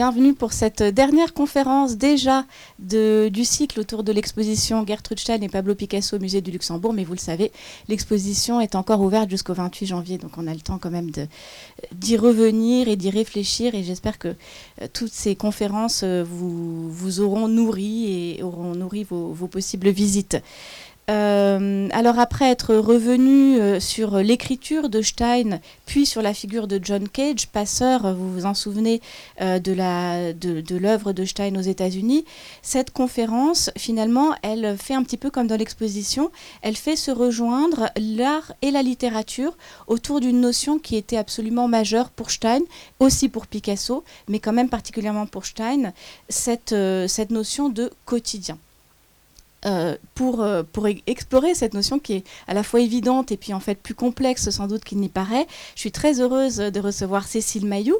bienvenue pour cette dernière conférence déjà du cycle autour de l'exposition Gertrude Stein et Pablo Picasso au musée du Luxembourg. Mais vous le savez, l'exposition est encore ouverte jusqu'au 28 janvier, donc on a le temps quand même d'y revenir et d'y réfléchir. Et j'espère que euh, toutes ces conférences euh, vous, auront nourri et auront nourri vos possibles visites. Euh, alors après être revenu euh, sur l'écriture de Stein, puis sur la figure de John Cage, passeur, vous vous en souvenez, euh, de l'œuvre de, Stein aux États-Unis, cette conférence, finalement, elle fait un petit peu comme dans l'exposition, elle fait se rejoindre l'art et la littérature autour d'une notion qui était absolument majeure pour Stein, aussi pour Picasso, mais quand même particulièrement pour Stein, cette notion de quotidien. Euh, pour, euh, pour explorer cette notion qui est à la fois évidente et puis en fait plus complexe sans doute qu'il n'y paraît. Je suis très heureuse de recevoir Cécile Mailloux.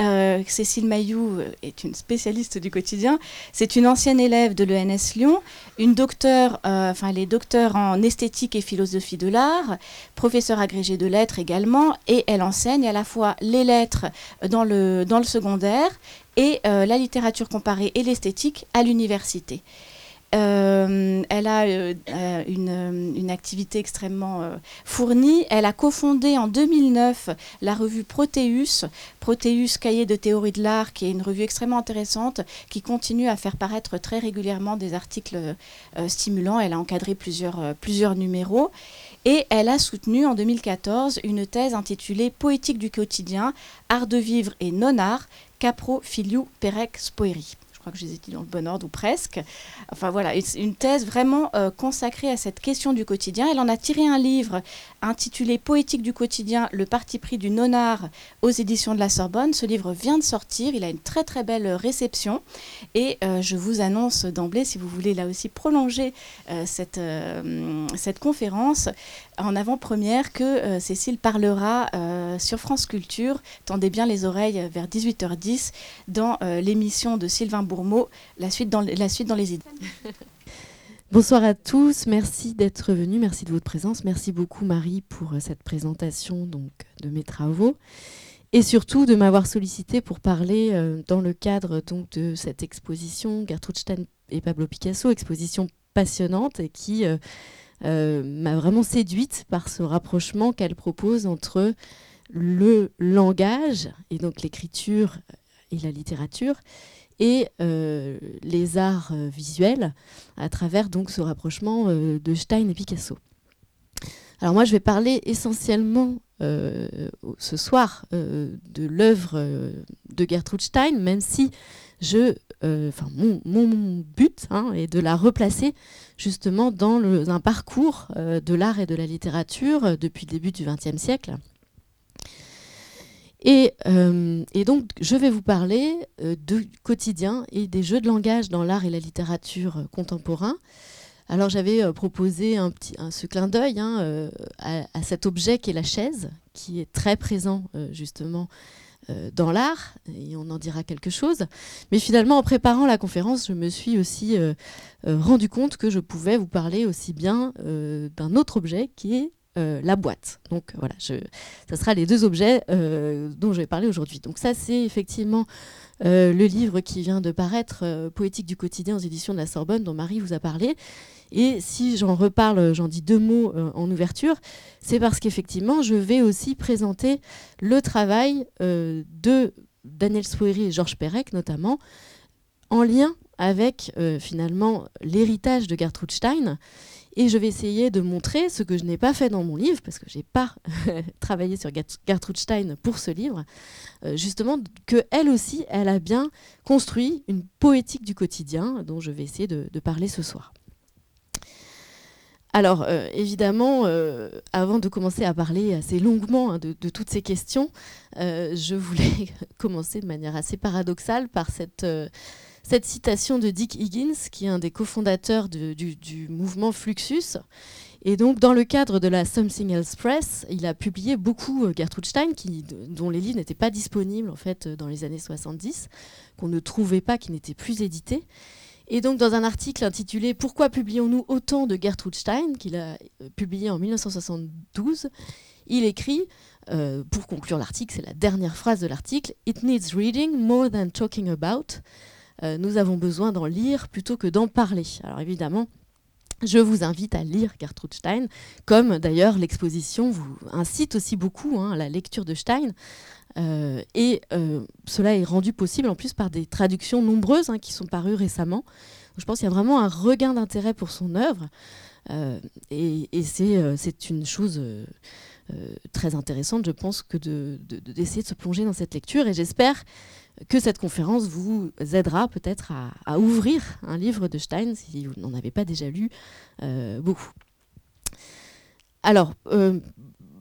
Euh, Cécile Mailloux est une spécialiste du quotidien. C'est une ancienne élève de l'ENS Lyon, une docteure, enfin elle est docteur en esthétique et philosophie de l'art, professeure agrégée de lettres également, et elle enseigne à la fois les lettres dans le, dans le secondaire et la littérature comparée et l'esthétique à l'université. Euh, elle a euh, euh, une, activité extrêmement fournie. Elle a cofondé en 2009 la revue Proteus, Proteus Cahier de théorie de l'art, qui est une revue extrêmement intéressante, qui continue à faire paraître très régulièrement des articles stimulants. Elle a encadré plusieurs, plusieurs numéros. Et elle a soutenu en 2014 une thèse intitulée Poétique du quotidien, art de vivre et non-art, Capro Filiu Perec Spoeri crois que je les ai dit dans le bon ordre ou presque. Enfin voilà, une thèse vraiment euh, consacrée à cette question du quotidien. Elle en a tiré un livre intitulé Poétique du quotidien, le parti pris du nonard aux éditions de la Sorbonne. Ce livre vient de sortir, il a une très très belle réception et euh, je vous annonce d'emblée, si vous voulez là aussi prolonger euh, cette, cette conférence, en avant-première que Cécile parlera sur France Culture. Tendez bien les oreilles vers 18h10 dans l'émission de Sylvain la suite dans, la suite dans les idées. Bonsoir à tous, merci d'être venus, merci de votre présence, merci beaucoup Marie pour euh, cette présentation donc, de mes travaux. Et surtout de m'avoir sollicité pour parler euh, dans le cadre de cette exposition Gertrude Stein et Pablo Picasso, exposition passionnante et qui euh, m'a vraiment séduite par ce rapprochement qu'elle propose entre le langage et donc l'écriture et la littérature et euh, les arts euh, visuels à travers donc ce rapprochement euh, de Stein et Picasso. Alors moi je vais parler essentiellement ce soir de l'œuvre de Gertrude Stein, même si je, mon, mon, but hein, est de la replacer justement dans un parcours de l'art et de la littérature depuis le début du XXe siècle euh, et, donc, je vais vous parler euh, du quotidien et des jeux de langage dans l'art et la littérature euh, contemporain. Alors, j'avais proposé un petit, ce clin d'œil hein, à, cet objet qui est la chaise, qui est très présent justement dans l'art, et on en dira quelque chose. Mais finalement, en préparant la conférence, je me suis aussi rendu compte que je pouvais vous parler aussi bien d'un autre objet qui est euh, la boîte. Donc voilà, je, ça sera les deux objets euh, dont je vais parler aujourd'hui. Donc ça, c'est effectivement euh, le livre qui vient de paraître, Poétique du quotidien aux éditions de la Sorbonne, dont Marie vous a parlé. Et si j'en reparle, j'en dis deux mots en ouverture, c'est parce qu'effectivement, je vais aussi présenter le travail de Daniel Swéry et Georges Perec, notamment, en lien avec finalement l'héritage de Gertrude Stein et je vais essayer de montrer ce que je n'ai pas fait dans mon livre, parce que je n'ai pas travaillé sur Gertrude Stein pour ce livre, euh, justement qu'elle aussi, elle a bien construit une poétique du quotidien dont je vais essayer de, parler ce soir. Alors, euh, évidemment, euh, avant de commencer à parler assez longuement hein, de, de, toutes ces questions, je voulais commencer de manière assez paradoxale par cette cette citation de Dick Higgins, qui est un des cofondateurs du, mouvement Fluxus. Et donc, dans le cadre de la Something Else Press, il a publié beaucoup euh, Gertrude Stein, dont les livres n'étaient pas disponibles en fait dans les années 70, qu'on ne trouvait pas, qui n'étaient plus édités. Et donc, dans un article intitulé Pourquoi publions-nous autant de Gertrude Stein, qu'il a euh, publié en 1972, il écrit pour conclure l'article, c'est la dernière phrase de l'article. It needs reading more than talking about. Nous avons besoin d'en lire plutôt que d'en parler. Alors évidemment, je vous invite à lire Gertrude Stein, comme d'ailleurs l'exposition vous incite aussi beaucoup hein, à la lecture de Stein. Euh, et euh, cela est rendu possible en plus par des traductions nombreuses hein, qui sont parues récemment. je pense qu'il y a vraiment un regain d'intérêt pour son œuvre. Euh, et, c'est une chose très intéressante, je pense, que d'essayer de, de, se plonger dans cette lecture. Et j'espère que cette conférence vous aidera peut-être à, ouvrir un livre de Stein si vous n'en avez pas déjà lu euh, beaucoup. Alors, euh,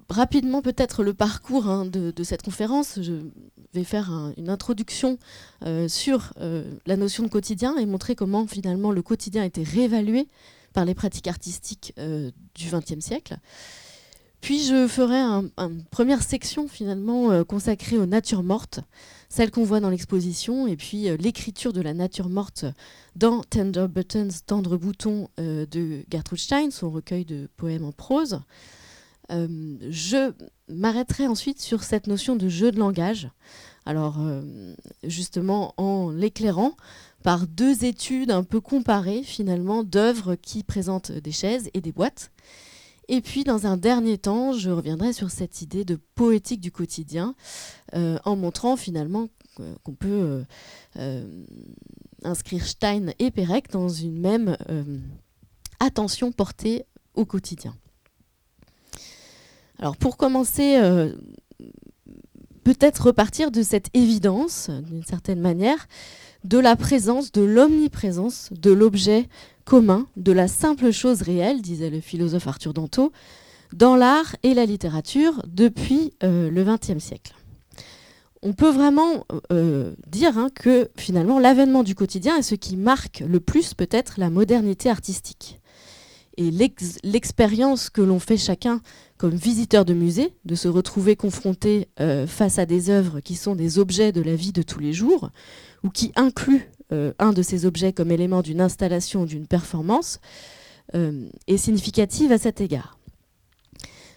rapidement peut-être le parcours hein, de, cette conférence. Je vais faire une introduction euh, sur la notion de quotidien et montrer comment finalement le quotidien a été réévalué par les pratiques artistiques du XXe siècle. Puis je ferai une première section finalement consacrée aux natures mortes, celle qu'on voit dans l'exposition, et puis euh, l'écriture de la nature morte dans Tender Buttons, Tendre Bouton euh, de Gertrude Stein, son recueil de poèmes en prose. Euh, je m'arrêterai ensuite sur cette notion de jeu de langage. Alors, justement, en l'éclairant par deux études un peu comparées, finalement, d'œuvres qui présentent des chaises et des boîtes. Et puis, dans un dernier temps, je reviendrai sur cette idée de poétique du quotidien, euh, en montrant finalement qu'on peut euh, euh, inscrire Stein et Pérec dans une même attention portée au quotidien. Alors, pour commencer, peut-être repartir de cette évidence, d'une certaine manière, de la présence, de l'omniprésence de l'objet commun de la simple chose réelle, disait le philosophe Arthur Danto, dans l'art et la littérature depuis euh, le XXe siècle. On peut vraiment euh, dire hein, que finalement l'avènement du quotidien est ce qui marque le plus peut-être la modernité artistique. Et l'expérience que l'on fait chacun comme visiteur de musée, de se retrouver confronté euh, face à des œuvres qui sont des objets de la vie de tous les jours, ou qui incluent un de ces objets comme élément d'une installation ou d'une performance euh, est significative à cet égard.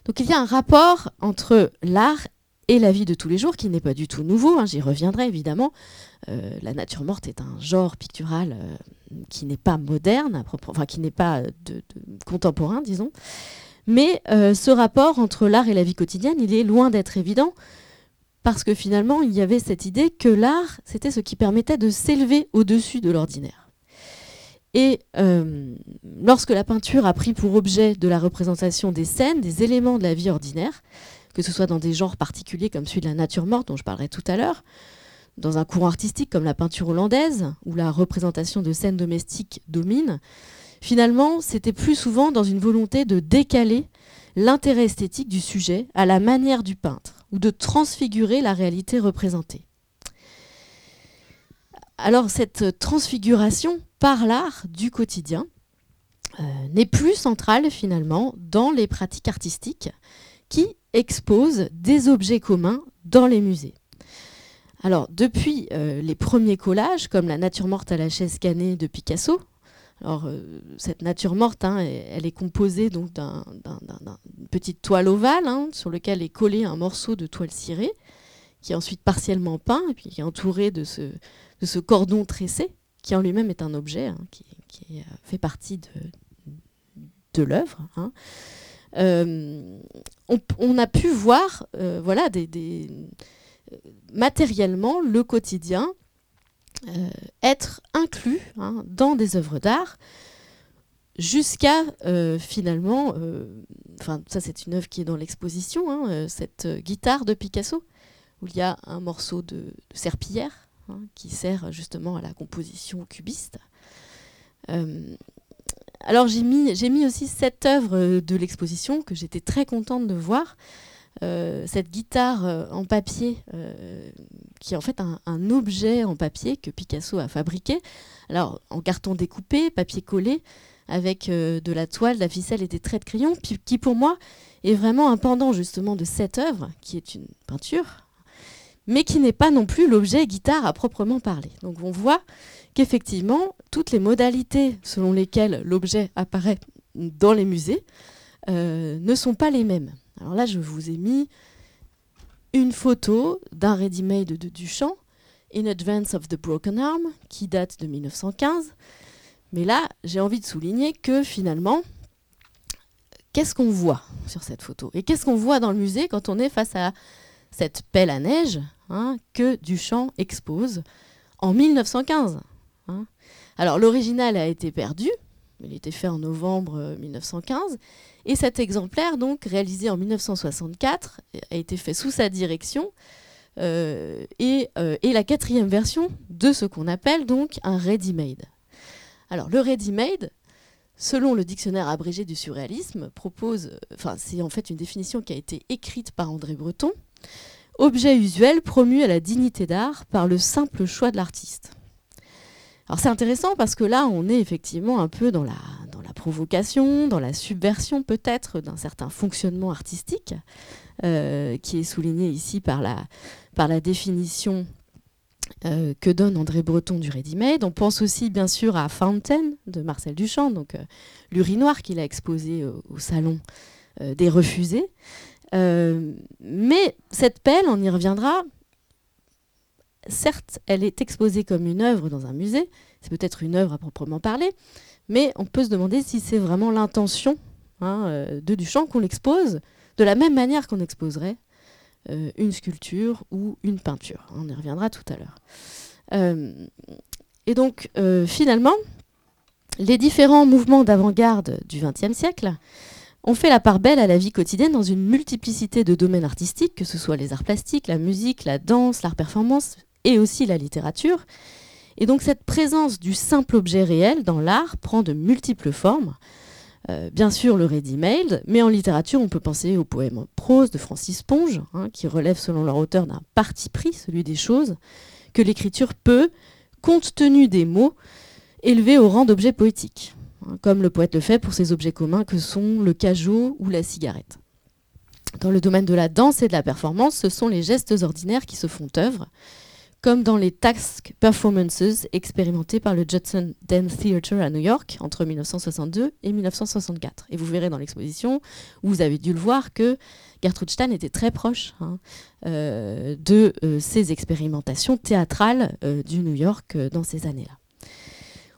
Donc il y a un rapport entre l'art et la vie de tous les jours qui n'est pas du tout nouveau, hein, j'y reviendrai évidemment. Euh, la nature morte est un genre pictural qui n'est pas moderne, enfin qui n'est pas contemporain, disons. Mais ce rapport entre l'art et la vie quotidienne, il est loin d'être évident, parce que finalement, il y avait cette idée que l'art, c'était ce qui permettait de s'élever au-dessus de l'ordinaire. Et euh, lorsque la peinture a pris pour objet de la représentation des scènes, des éléments de la vie ordinaire, que ce soit dans des genres particuliers comme celui de la nature morte dont je parlerai tout à l'heure, dans un courant artistique comme la peinture hollandaise, où la représentation de scènes domestiques domine, finalement, c'était plus souvent dans une volonté de décaler l'intérêt esthétique du sujet à la manière du peintre ou de transfigurer la réalité représentée. Alors cette transfiguration par l'art du quotidien euh, n'est plus centrale finalement dans les pratiques artistiques qui exposent des objets communs dans les musées. Alors depuis euh, les premiers collages comme la nature morte à la chaise cannée de Picasso, alors, euh, cette nature morte, hein, elle est composée donc d'une petite toile ovale hein, sur laquelle est collé un morceau de toile cirée, qui est ensuite partiellement peint et puis qui est entouré de ce, cordon tressé, qui en lui-même est un objet hein, qui, euh, fait partie de, l'œuvre. Euh, on, a pu voir, voilà, des, matériellement le quotidien être inclus hein, dans des œuvres d'art jusqu'à euh, finalement, euh, ça c'est une œuvre qui est dans l'exposition, hein, cette guitare de Picasso, où il y a un morceau de, serpillière hein, qui sert justement à la composition cubiste. alors j'ai mis, j'ai mis aussi cette œuvre de l'exposition que j'étais très contente de voir. Euh, cette guitare euh, en papier, euh, qui est en fait un, objet en papier que Picasso a fabriqué, alors en carton découpé, papier collé, avec de la toile, de la ficelle et des traits de crayon, qui pour moi est vraiment un pendant justement de cette œuvre, qui est une peinture, mais qui n'est pas non plus l'objet guitare à proprement parler. Donc on voit qu'effectivement, toutes les modalités selon lesquelles l'objet apparaît dans les musées ne sont pas les mêmes. Alors là, je vous ai mis une photo d'un ready-made de Duchamp, In Advance of the Broken Arm, qui date de 1915. Mais là, j'ai envie de souligner que finalement, qu'est-ce qu'on voit sur cette photo? Et qu'est-ce qu'on voit dans le musée quand on est face à cette pelle à neige hein, que Duchamp expose en 1915 hein? Alors l'original a été perdu, il était fait en novembre 1915, euh, et cet exemplaire, donc réalisé en 1964, a été fait sous sa direction, euh, et, euh, et, la quatrième version de ce qu'on appelle donc un ready-made. Alors le ready-made, selon le dictionnaire abrégé du surréalisme, propose, enfin c'est en fait une définition qui a été écrite par André Breton, objet usuel promu à la dignité d'art par le simple choix de l'artiste. Alors c'est intéressant parce que là on est effectivement un peu dans la, dans la provocation, dans la subversion peut-être d'un certain fonctionnement artistique euh, qui est souligné ici par la, par la définition euh, que donne André Breton du ready-made. On pense aussi bien sûr à Fountain de Marcel Duchamp, donc euh, l'urinoir qu'il a exposé au salon des refusés. mais cette pelle, on y reviendra, certes, elle est exposée comme une œuvre dans un musée, c'est peut-être une œuvre à proprement parler, mais on peut se demander si c'est vraiment l'intention hein, euh, de Duchamp qu'on l'expose de la même manière qu'on exposerait euh, une sculpture ou une peinture. On y reviendra tout à l'heure. Euh, et donc, finalement, les différents mouvements d'avant-garde du XXe siècle ont fait la part belle à la vie quotidienne dans une multiplicité de domaines artistiques, que ce soit les arts plastiques, la musique, la danse, l'art performance, et aussi la littérature. Et donc cette présence du simple objet réel dans l'art prend de multiples formes. Euh, bien sûr le ready-made, mais en littérature on peut penser au poème en prose de Francis Ponge, hein, qui relève selon leur auteur d'un parti pris, celui des choses, que l'écriture peut, compte tenu des mots, élever au rang d'objet poétique, hein, comme le poète le fait pour ses objets communs que sont le cajot ou la cigarette. Dans le domaine de la danse et de la performance, ce sont les gestes ordinaires qui se font œuvre, comme dans les task performances expérimentés par le Judson Dance Theatre à New York entre 1962 et 1964. Et vous verrez dans l'exposition, vous avez dû le voir, que Gertrude Stein était très proche hein, euh, de euh, ces expérimentations théâtrales euh, du New York dans ces années-là.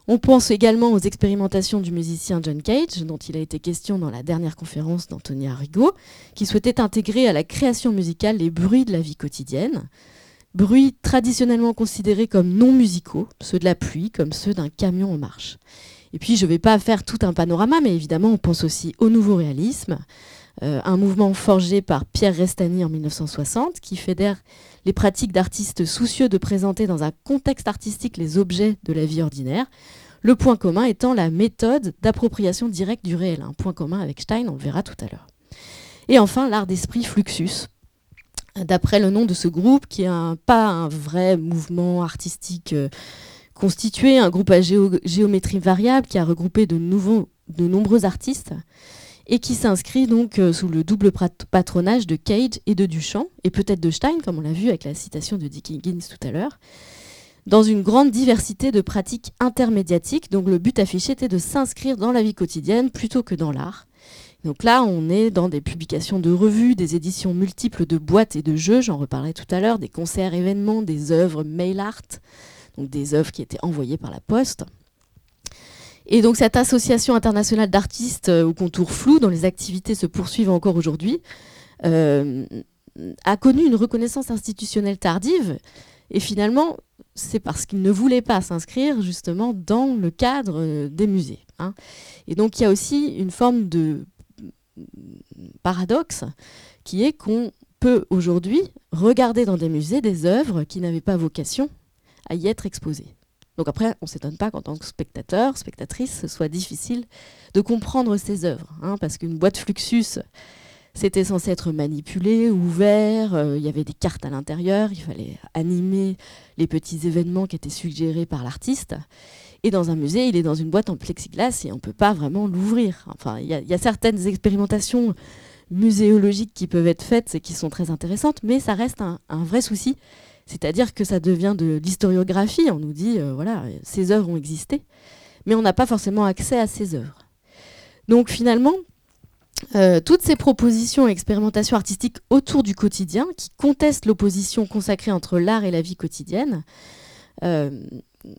On pense également aux expérimentations du musicien John Cage, dont il a été question dans la dernière conférence d'Anthony Arrigo, qui souhaitait intégrer à la création musicale les bruits de la vie quotidienne, bruits traditionnellement considérés comme non musicaux, ceux de la pluie comme ceux d'un camion en marche. Et puis je ne vais pas faire tout un panorama, mais évidemment on pense aussi au nouveau réalisme, euh, un mouvement forgé par Pierre Restany en 1960 qui fédère les pratiques d'artistes soucieux de présenter dans un contexte artistique les objets de la vie ordinaire, le point commun étant la méthode d'appropriation directe du réel, un point commun avec Stein, on le verra tout à l'heure. Et enfin l'art d'esprit Fluxus, d'après le nom de ce groupe, qui n'est pas un vrai mouvement artistique euh, constitué, un groupe à géométrie variable qui a regroupé de nombreux artistes et qui s'inscrit donc euh, sous le double patronage de Cage et de Duchamp, et peut-être de Stein, comme on l'a vu avec la citation de Dick Higgins tout à l'heure, dans une grande diversité de pratiques intermédiatiques. Donc le but affiché était de s'inscrire dans la vie quotidienne plutôt que dans l'art, donc là, on est dans des publications de revues, des éditions multiples de boîtes et de jeux, j'en reparlerai tout à l'heure, des concerts, événements, des œuvres mail art, donc des œuvres qui étaient envoyées par la poste. Et donc cette association internationale d'artistes euh, au contour flou, dont les activités se poursuivent encore aujourd'hui, euh, a connu une reconnaissance institutionnelle tardive. Et finalement, c'est parce qu'ils ne voulaient pas s'inscrire justement dans le cadre euh, des musées. Hein. Et donc il y a aussi une forme de paradoxe qui est qu'on peut aujourd'hui regarder dans des musées des œuvres qui n'avaient pas vocation à y être exposées. Donc après, on ne s'étonne pas qu'en tant que spectateur, spectatrice, ce soit difficile de comprendre ces œuvres, hein, parce qu'une boîte Fluxus, c'était censé être manipulé, ouvert, euh, il y avait des cartes à l'intérieur, il fallait animer les petits événements qui étaient suggérés par l'artiste. Et dans un musée, il est dans une boîte en plexiglas et on ne peut pas vraiment l'ouvrir. Enfin, il y, a certaines expérimentations muséologiques qui peuvent être faites et qui sont très intéressantes, mais ça reste un, vrai souci. C'est-à-dire que ça devient de l'historiographie. On nous dit, euh, voilà, ces œuvres ont existé, mais on n'a pas forcément accès à ces œuvres. Donc finalement, euh, toutes ces propositions et expérimentations artistiques autour du quotidien, qui contestent l'opposition consacrée entre l'art et la vie quotidienne, euh,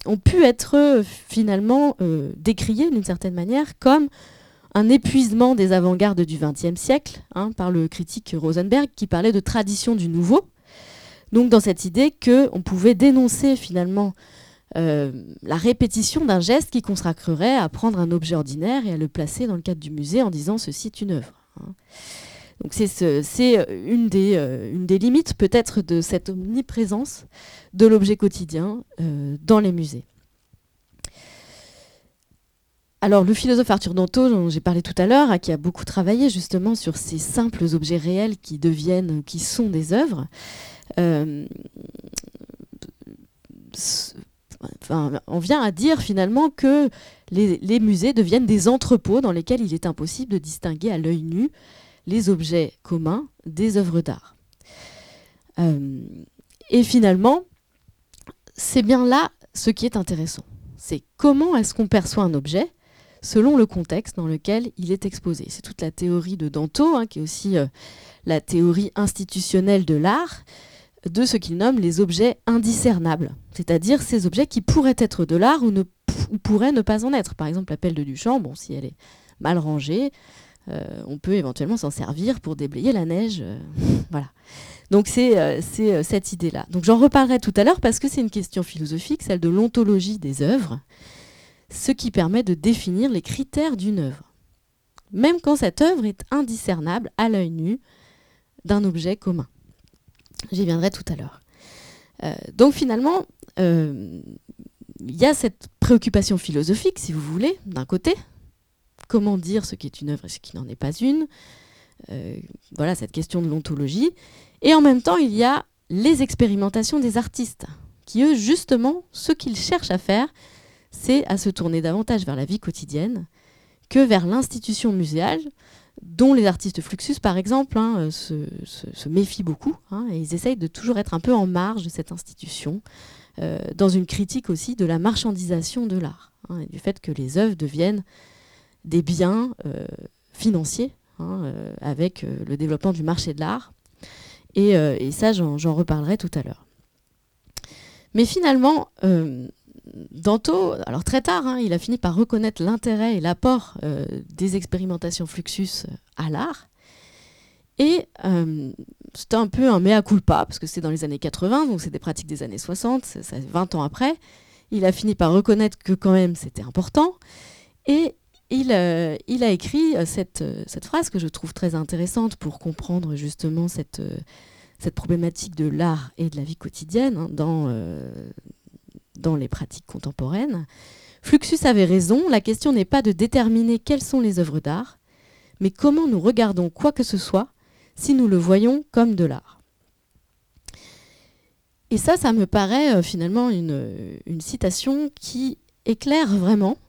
ont pu être euh, finalement décriées d'une certaine manière comme un épuisement des avant-gardes du XXe siècle, hein, par le critique Rosenberg, qui parlait de tradition du nouveau. Donc dans cette idée qu'on pouvait dénoncer finalement euh, la répétition d'un geste qui consacrerait à prendre un objet ordinaire et à le placer dans le cadre du musée en disant ceci est une œuvre. Hein. Donc c'est euh, une, des, euh, une des limites peut-être de cette omniprésence de l'objet quotidien dans les musées. Alors le philosophe Arthur Danto, dont j'ai parlé tout à l'heure, qui a beaucoup travaillé justement sur ces simples objets réels qui deviennent, qui sont des œuvres, on vient à dire finalement que les, musées deviennent des entrepôts dans lesquels il est impossible de distinguer à l'œil nu les objets communs des œuvres d'art. Euh, et finalement, c'est bien là ce qui est intéressant. C'est comment est-ce qu'on perçoit un objet selon le contexte dans lequel il est exposé. C'est toute la théorie de Danto, hein, qui est aussi euh, la théorie institutionnelle de l'art, de ce qu'il nomme les objets indiscernables, c'est-à-dire ces objets qui pourraient être de l'art ou, pourraient ne pas en être. Par exemple, la pelle de Duchamp, bon, si elle est mal rangée, euh, on peut éventuellement s'en servir pour déblayer la neige. Euh, voilà. Donc c'est euh, cette idée-là. Donc j'en reparlerai tout à l'heure parce que c'est une question philosophique, celle de l'ontologie des œuvres, ce qui permet de définir les critères d'une œuvre. Même quand cette œuvre est indiscernable à l'œil nu d'un objet commun. J'y viendrai tout à l'heure. Donc finalement, il y a cette préoccupation philosophique, si vous voulez, d'un côté. Comment dire ce qui est une œuvre et ce qui n'en est pas une euh, Voilà, cette question de l'ontologie. Et en même temps, il y a les expérimentations des artistes, qui eux, justement, ce qu'ils cherchent à faire, c'est à se tourner davantage vers la vie quotidienne que vers l'institution muséale, dont les artistes Fluxus, par exemple, hein, se, méfient beaucoup, hein, et ils essayent de toujours être un peu en marge de cette institution, euh, dans une critique aussi de la marchandisation de l'art, hein, et du fait que les œuvres deviennent des biens euh, financiers, avec le développement du marché de l'art. Et, ça, j'en reparlerai tout à l'heure. Mais finalement, Danto, alors très tard, hein, il a fini par reconnaître l'intérêt et l'apport euh, des expérimentations Fluxus euh, à l'art. Et euh, c'était un peu un mea culpa, parce que c'est dans les années 80, donc c'est des pratiques des années 60, ça, 20 ans après. Il a fini par reconnaître que quand même c'était important. Et il, il a écrit cette, cette, phrase que je trouve très intéressante pour comprendre justement cette, problématique de l'art et de la vie quotidienne hein, dans, les pratiques contemporaines. Fluxus avait raison, la question n'est pas de déterminer quelles sont les œuvres d'art, mais comment nous regardons quoi que ce soit si nous le voyons comme de l'art. Et ça, ça me paraît euh, finalement une, citation qui éclaire vraiment euh,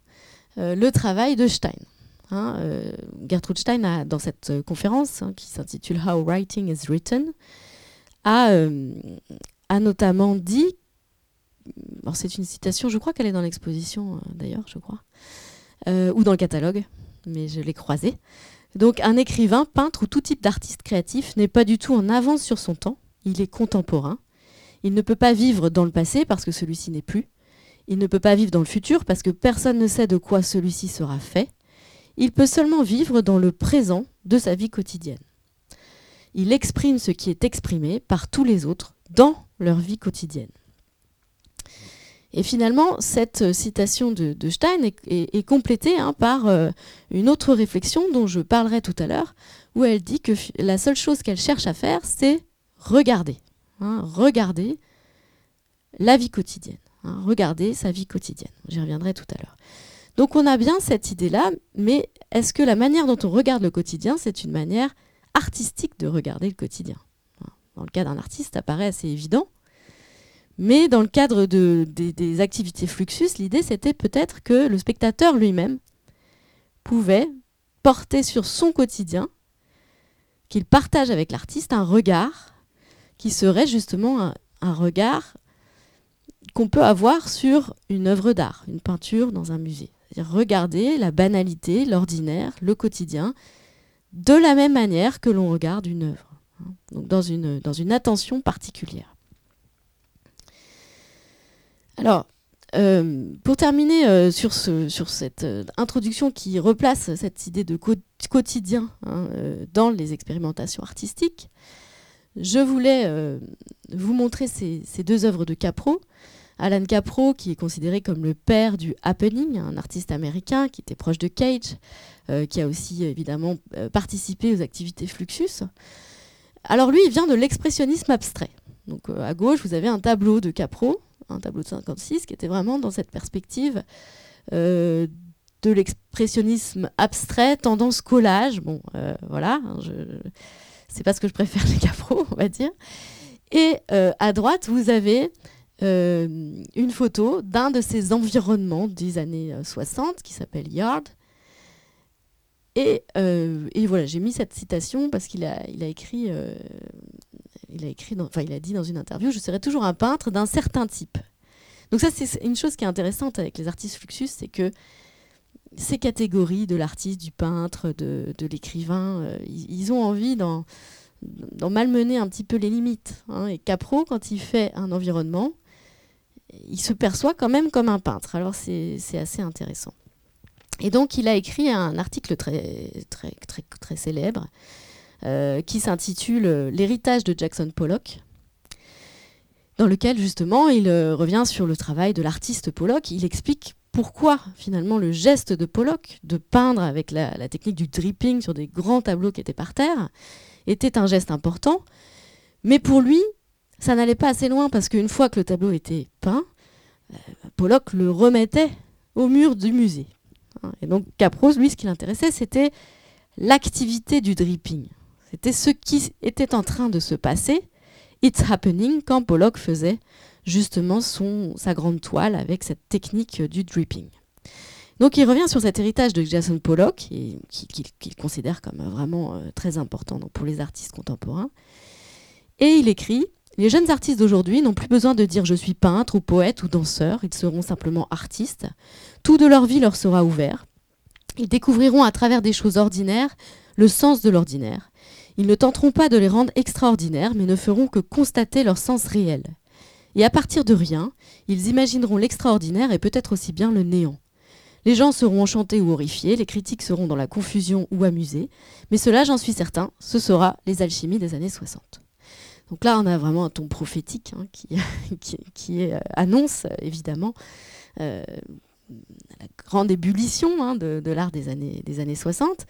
le travail de Stein. Hein, euh, Gertrude Stein, dans cette conférence hein, qui s'intitule How Writing is Written, a, a notamment dit c'est une citation, je crois qu'elle est dans l'exposition euh, d'ailleurs, je crois, euh, ou dans le catalogue, mais je l'ai croisée. Donc un écrivain, peintre ou tout type d'artiste créatif n'est pas du tout en avance sur son temps, il est contemporain. Il ne peut pas vivre dans le passé parce que celui-ci n'est plus. Il ne peut pas vivre dans le futur parce que personne ne sait de quoi celui-ci sera fait. Il peut seulement vivre dans le présent de sa vie quotidienne. Il exprime ce qui est exprimé par tous les autres dans leur vie quotidienne. Et finalement, cette citation de, Stein est, complétée hein, par euh, une autre réflexion dont je parlerai tout à l'heure, où elle dit que la seule chose qu'elle cherche à faire, c'est regarder. Hein, regarder la vie quotidienne. Hein, regarder sa vie quotidienne. J'y reviendrai tout à l'heure. Donc on a bien cette idée-là, mais est-ce que la manière dont on regarde le quotidien, c'est une manière artistique de regarder le quotidien? Dans le cas d'un artiste, ça paraît assez évident. Mais dans le cadre des, activités Fluxus, l'idée c'était peut-être que le spectateur lui-même pouvait porter sur son quotidien, qu'il partage avec l'artiste, un regard qui serait justement un, regard qu'on peut avoir sur une œuvre d'art, une peinture dans un musée. C'est-à-dire regarder la banalité, l'ordinaire, le quotidien de la même manière que l'on regarde une œuvre, hein, donc dans une, dans une attention particulière. Alors, euh, pour terminer euh, sur, ce, sur, cette euh, introduction qui replace cette idée de quotidien hein, dans les expérimentations artistiques, je voulais vous montrer ces, ces, deux œuvres de Capro. Alan Capro, qui est considéré comme le père du happening, un artiste américain qui était proche de Cage, qui a aussi évidemment participé aux activités Fluxus. Alors lui, il vient de l'expressionnisme abstrait. Donc à gauche, vous avez un tableau de Capro un tableau de 56, qui était vraiment dans cette perspective euh, de l'expressionnisme abstrait, tendance collage. Bon, euh, voilà, hein, c'est pas ce que je préfère les capros, on va dire. Et euh, à droite, vous avez une photo d'un de ces environnements des années 60 qui s'appelle Yard. Et, et voilà, j'ai mis cette citation parce qu'il a, il a écrit il a écrit, enfin il a dit dans une interview, je serai toujours un peintre d'un certain type. Donc ça c'est une chose qui est intéressante avec les artistes Fluxus, c'est que ces catégories de l'artiste, du peintre, de, l'écrivain, euh, ils, ont envie d'en, malmener un petit peu les limites. Hein. Et Capro, quand il fait un environnement, il se perçoit quand même comme un peintre. Alors c'est, assez intéressant. Et donc il a écrit un article très, très, très, très célèbre euh, qui s'intitule L'héritage de Jackson Pollock, dans lequel justement il euh, revient sur le travail de l'artiste Pollock. Il explique pourquoi finalement le geste de Pollock de peindre avec la, technique du dripping sur des grands tableaux qui étaient par terre était un geste important. Mais pour lui, ça n'allait pas assez loin parce qu'une fois que le tableau était peint, Pollock le remettait au mur du musée. Et donc Capros, lui, ce qui l'intéressait, c'était l'activité du dripping. C'était ce qui était en train de se passer, It's Happening, quand Pollock faisait justement son, sa grande toile avec cette technique du dripping. Donc il revient sur cet héritage de Jason Pollock, qu'il considère comme vraiment euh, très important pour les artistes contemporains. Et il écrit Les jeunes artistes d'aujourd'hui n'ont plus besoin de dire je suis peintre ou poète ou danseur, ils seront simplement artistes. Tout de leur vie leur sera ouvert. Ils découvriront à travers des choses ordinaires le sens de l'ordinaire. Ils ne tenteront pas de les rendre extraordinaires, mais ne feront que constater leur sens réel. Et à partir de rien, ils imagineront l'extraordinaire et peut-être aussi bien le néant. Les gens seront enchantés ou horrifiés, les critiques seront dans la confusion ou amusés, mais cela, j'en suis certain, ce sera les alchimies des années 60. Donc là, on a vraiment un ton prophétique hein, qui, euh, annonce évidemment euh, la grande ébullition hein, de, l'art des années, des années 60.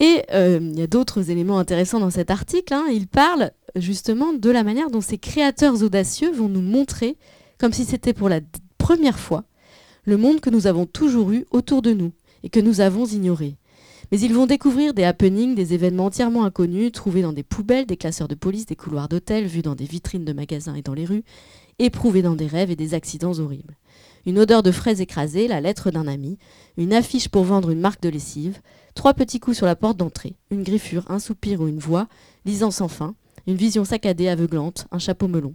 Et euh, il y a d'autres éléments intéressants dans cet article. Hein. Il parle justement de la manière dont ces créateurs audacieux vont nous montrer, comme si c'était pour la première fois, le monde que nous avons toujours eu autour de nous et que nous avons ignoré. Mais ils vont découvrir des happenings, des événements entièrement inconnus, trouvés dans des poubelles, des classeurs de police, des couloirs d'hôtels, vus dans des vitrines de magasins et dans les rues, éprouvés dans des rêves et des accidents horribles. Une odeur de fraises écrasées, la lettre d'un ami, une affiche pour vendre une marque de lessive, Trois petits coups sur la porte d'entrée, une griffure, un soupir ou une voix, lisant sans fin, une vision saccadée, aveuglante, un chapeau melon.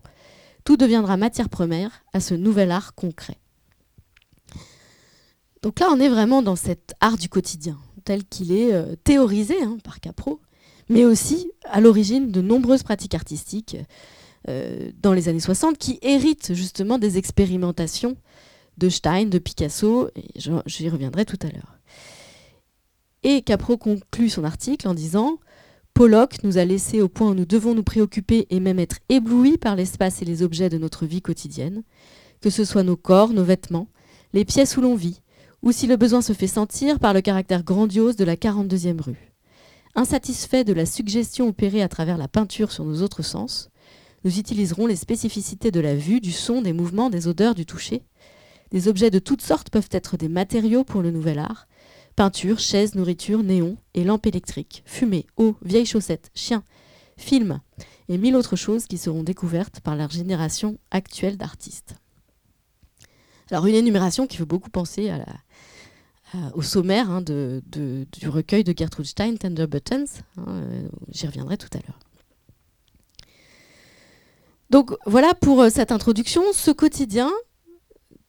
Tout deviendra matière première à ce nouvel art concret. Donc là, on est vraiment dans cet art du quotidien, tel qu'il est euh, théorisé hein, par Capro, mais aussi à l'origine de nombreuses pratiques artistiques euh, dans les années 60 qui héritent justement des expérimentations de Stein, de Picasso, et j'y reviendrai tout à l'heure. Et Capro conclut son article en disant Pollock nous a laissé au point où nous devons nous préoccuper et même être éblouis par l'espace et les objets de notre vie quotidienne, que ce soit nos corps, nos vêtements, les pièces où l'on vit, ou si le besoin se fait sentir par le caractère grandiose de la 42e rue. Insatisfaits de la suggestion opérée à travers la peinture sur nos autres sens, nous utiliserons les spécificités de la vue, du son, des mouvements, des odeurs, du toucher. Des objets de toutes sortes peuvent être des matériaux pour le nouvel art, Peinture, chaises, nourriture, néons et lampes électriques, fumée, eau, vieilles chaussettes, chiens, films et mille autres choses qui seront découvertes par la génération actuelle d'artistes. Alors une énumération qui fait beaucoup penser à la, au sommaire hein, de, du recueil de Gertrude Stein, Tender Buttons. Hein, euh, j'y reviendrai tout à l'heure. Donc voilà pour euh, cette introduction, ce quotidien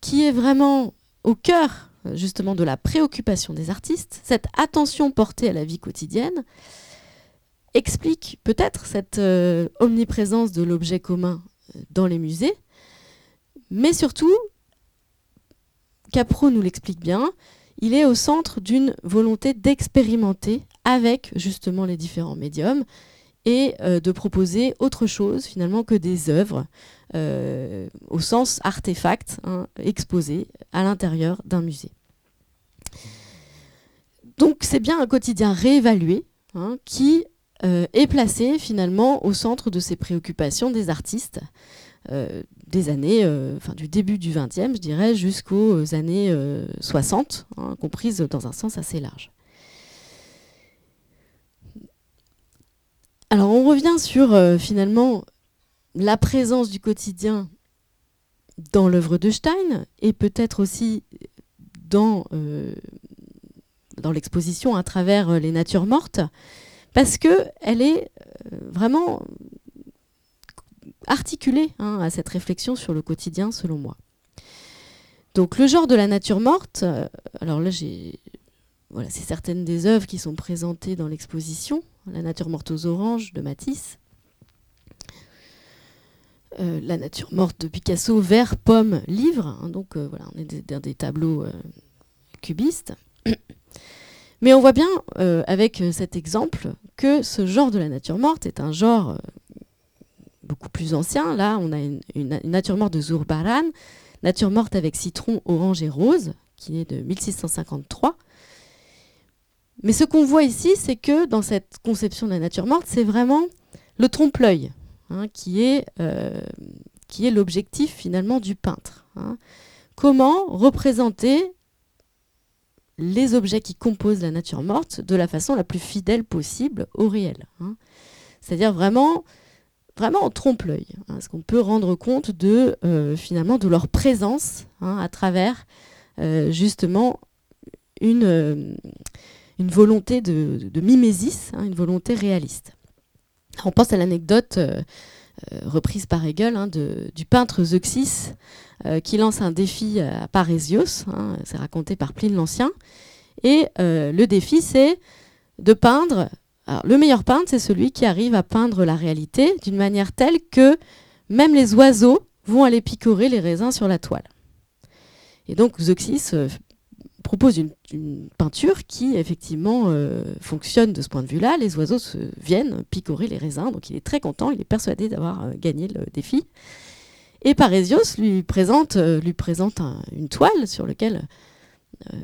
qui est vraiment au cœur justement de la préoccupation des artistes, cette attention portée à la vie quotidienne, explique peut-être cette euh, omniprésence de l'objet commun euh, dans les musées, mais surtout, Capro nous l'explique bien, il est au centre d'une volonté d'expérimenter avec justement les différents médiums et euh, de proposer autre chose finalement que des œuvres au sens artefact hein, exposées à l'intérieur d'un musée. Donc c'est bien un quotidien réévalué hein, qui euh, est placé finalement au centre de ces préoccupations des artistes euh, des années, euh, enfin du début du XXe, je dirais, jusqu'aux années 60, hein, comprises dans un sens assez large. Alors on revient sur finalement la présence du quotidien dans l'œuvre de Stein et peut-être aussi dans, l'exposition à travers les natures mortes parce qu'elle est euh, vraiment articulée hein, à cette réflexion sur le quotidien, selon moi. Donc le genre de la nature morte, euh, alors là j'ai voilà, c'est certaines des œuvres qui sont présentées dans l'exposition, La nature morte aux oranges de Matisse, euh, La nature morte de Picasso, vert, pomme, livre, hein, donc voilà, on est dans des, tableaux cubistes. Mais on voit bien euh, avec euh, cet exemple que ce genre de la nature morte est un genre euh, beaucoup plus ancien. Là, on a une, nature morte de Zurbaran, nature morte avec citron, orange et rose, qui est de 1653. Mais ce qu'on voit ici, c'est que dans cette conception de la nature morte, c'est vraiment le trompe-l'œil hein, qui est, qui est l'objectif finalement du peintre. Hein. Comment représenter les objets qui composent la nature morte de la façon la plus fidèle possible au réel. Hein. C'est-à-dire vraiment, vraiment en trompe-l'œil. Hein, ce qu'on peut rendre compte de euh, finalement de leur présence hein, à travers euh, justement une, euh, une volonté de, mimésis, une volonté réaliste. On pense à l'anecdote reprise par Hegel du peintre Zeuxis qui lance un défi à Parésios, hein, c'est raconté par Pline l'Ancien. Et le défi, c'est de peindre. Le meilleur peintre, c'est celui qui arrive à peindre la réalité d'une manière telle que même les oiseaux vont aller picorer les raisins sur la toile. Et donc Zeuxis euh, propose une, peinture qui effectivement fonctionne de ce point de vue-là. Les oiseaux viennent picorer les raisins, donc il est très content, il est persuadé d'avoir gagné le défi. Et Parésios euh, lui présente une toile sur laquelle, euh,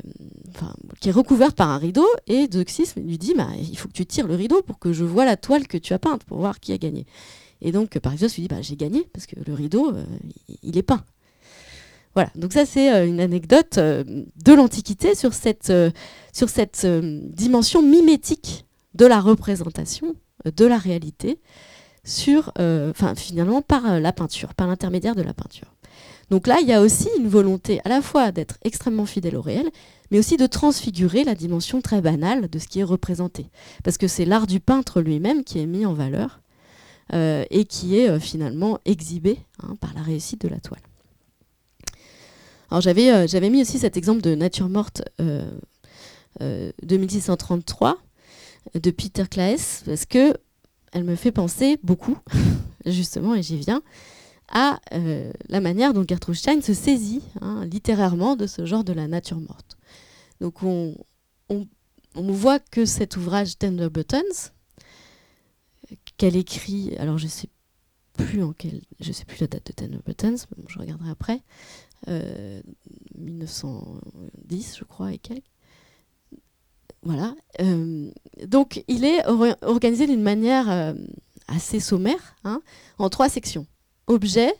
qui est recouverte par un rideau, et Zeuxis lui dit bah, il faut que tu tires le rideau pour que je vois la toile que tu as peinte, pour voir qui a gagné. Et donc Parésios lui dit bah, j'ai gagné, parce que le rideau, euh, il est peint. Voilà, donc ça c'est une anecdote de l'Antiquité sur cette, sur cette dimension mimétique de la représentation de la réalité sur, euh, finalement par euh, la peinture, par l'intermédiaire de la peinture. Donc là, il y a aussi une volonté à la fois d'être extrêmement fidèle au réel, mais aussi de transfigurer la dimension très banale de ce qui est représenté. Parce que c'est l'art du peintre lui-même qui est mis en valeur euh, et qui est finalement exhibé hein, par la réussite de la toile. Alors j'avais, j'avais mis aussi cet exemple de Nature morte de 1633 de Peter Claes, parce que elle me fait penser beaucoup, justement, et j'y viens, à euh, la manière dont Gertrude Stein se saisit hein, littérairement de ce genre de la nature morte. Donc on, voit que cet ouvrage Tender Buttons, qu'elle écrit, alors je sais plus en je sais plus la date de Tender Buttons, je regarderai après, 1910 euh, je crois et quelques. Voilà. Euh, donc, il est organisé d'une manière assez sommaire, hein, en trois sections. Objet,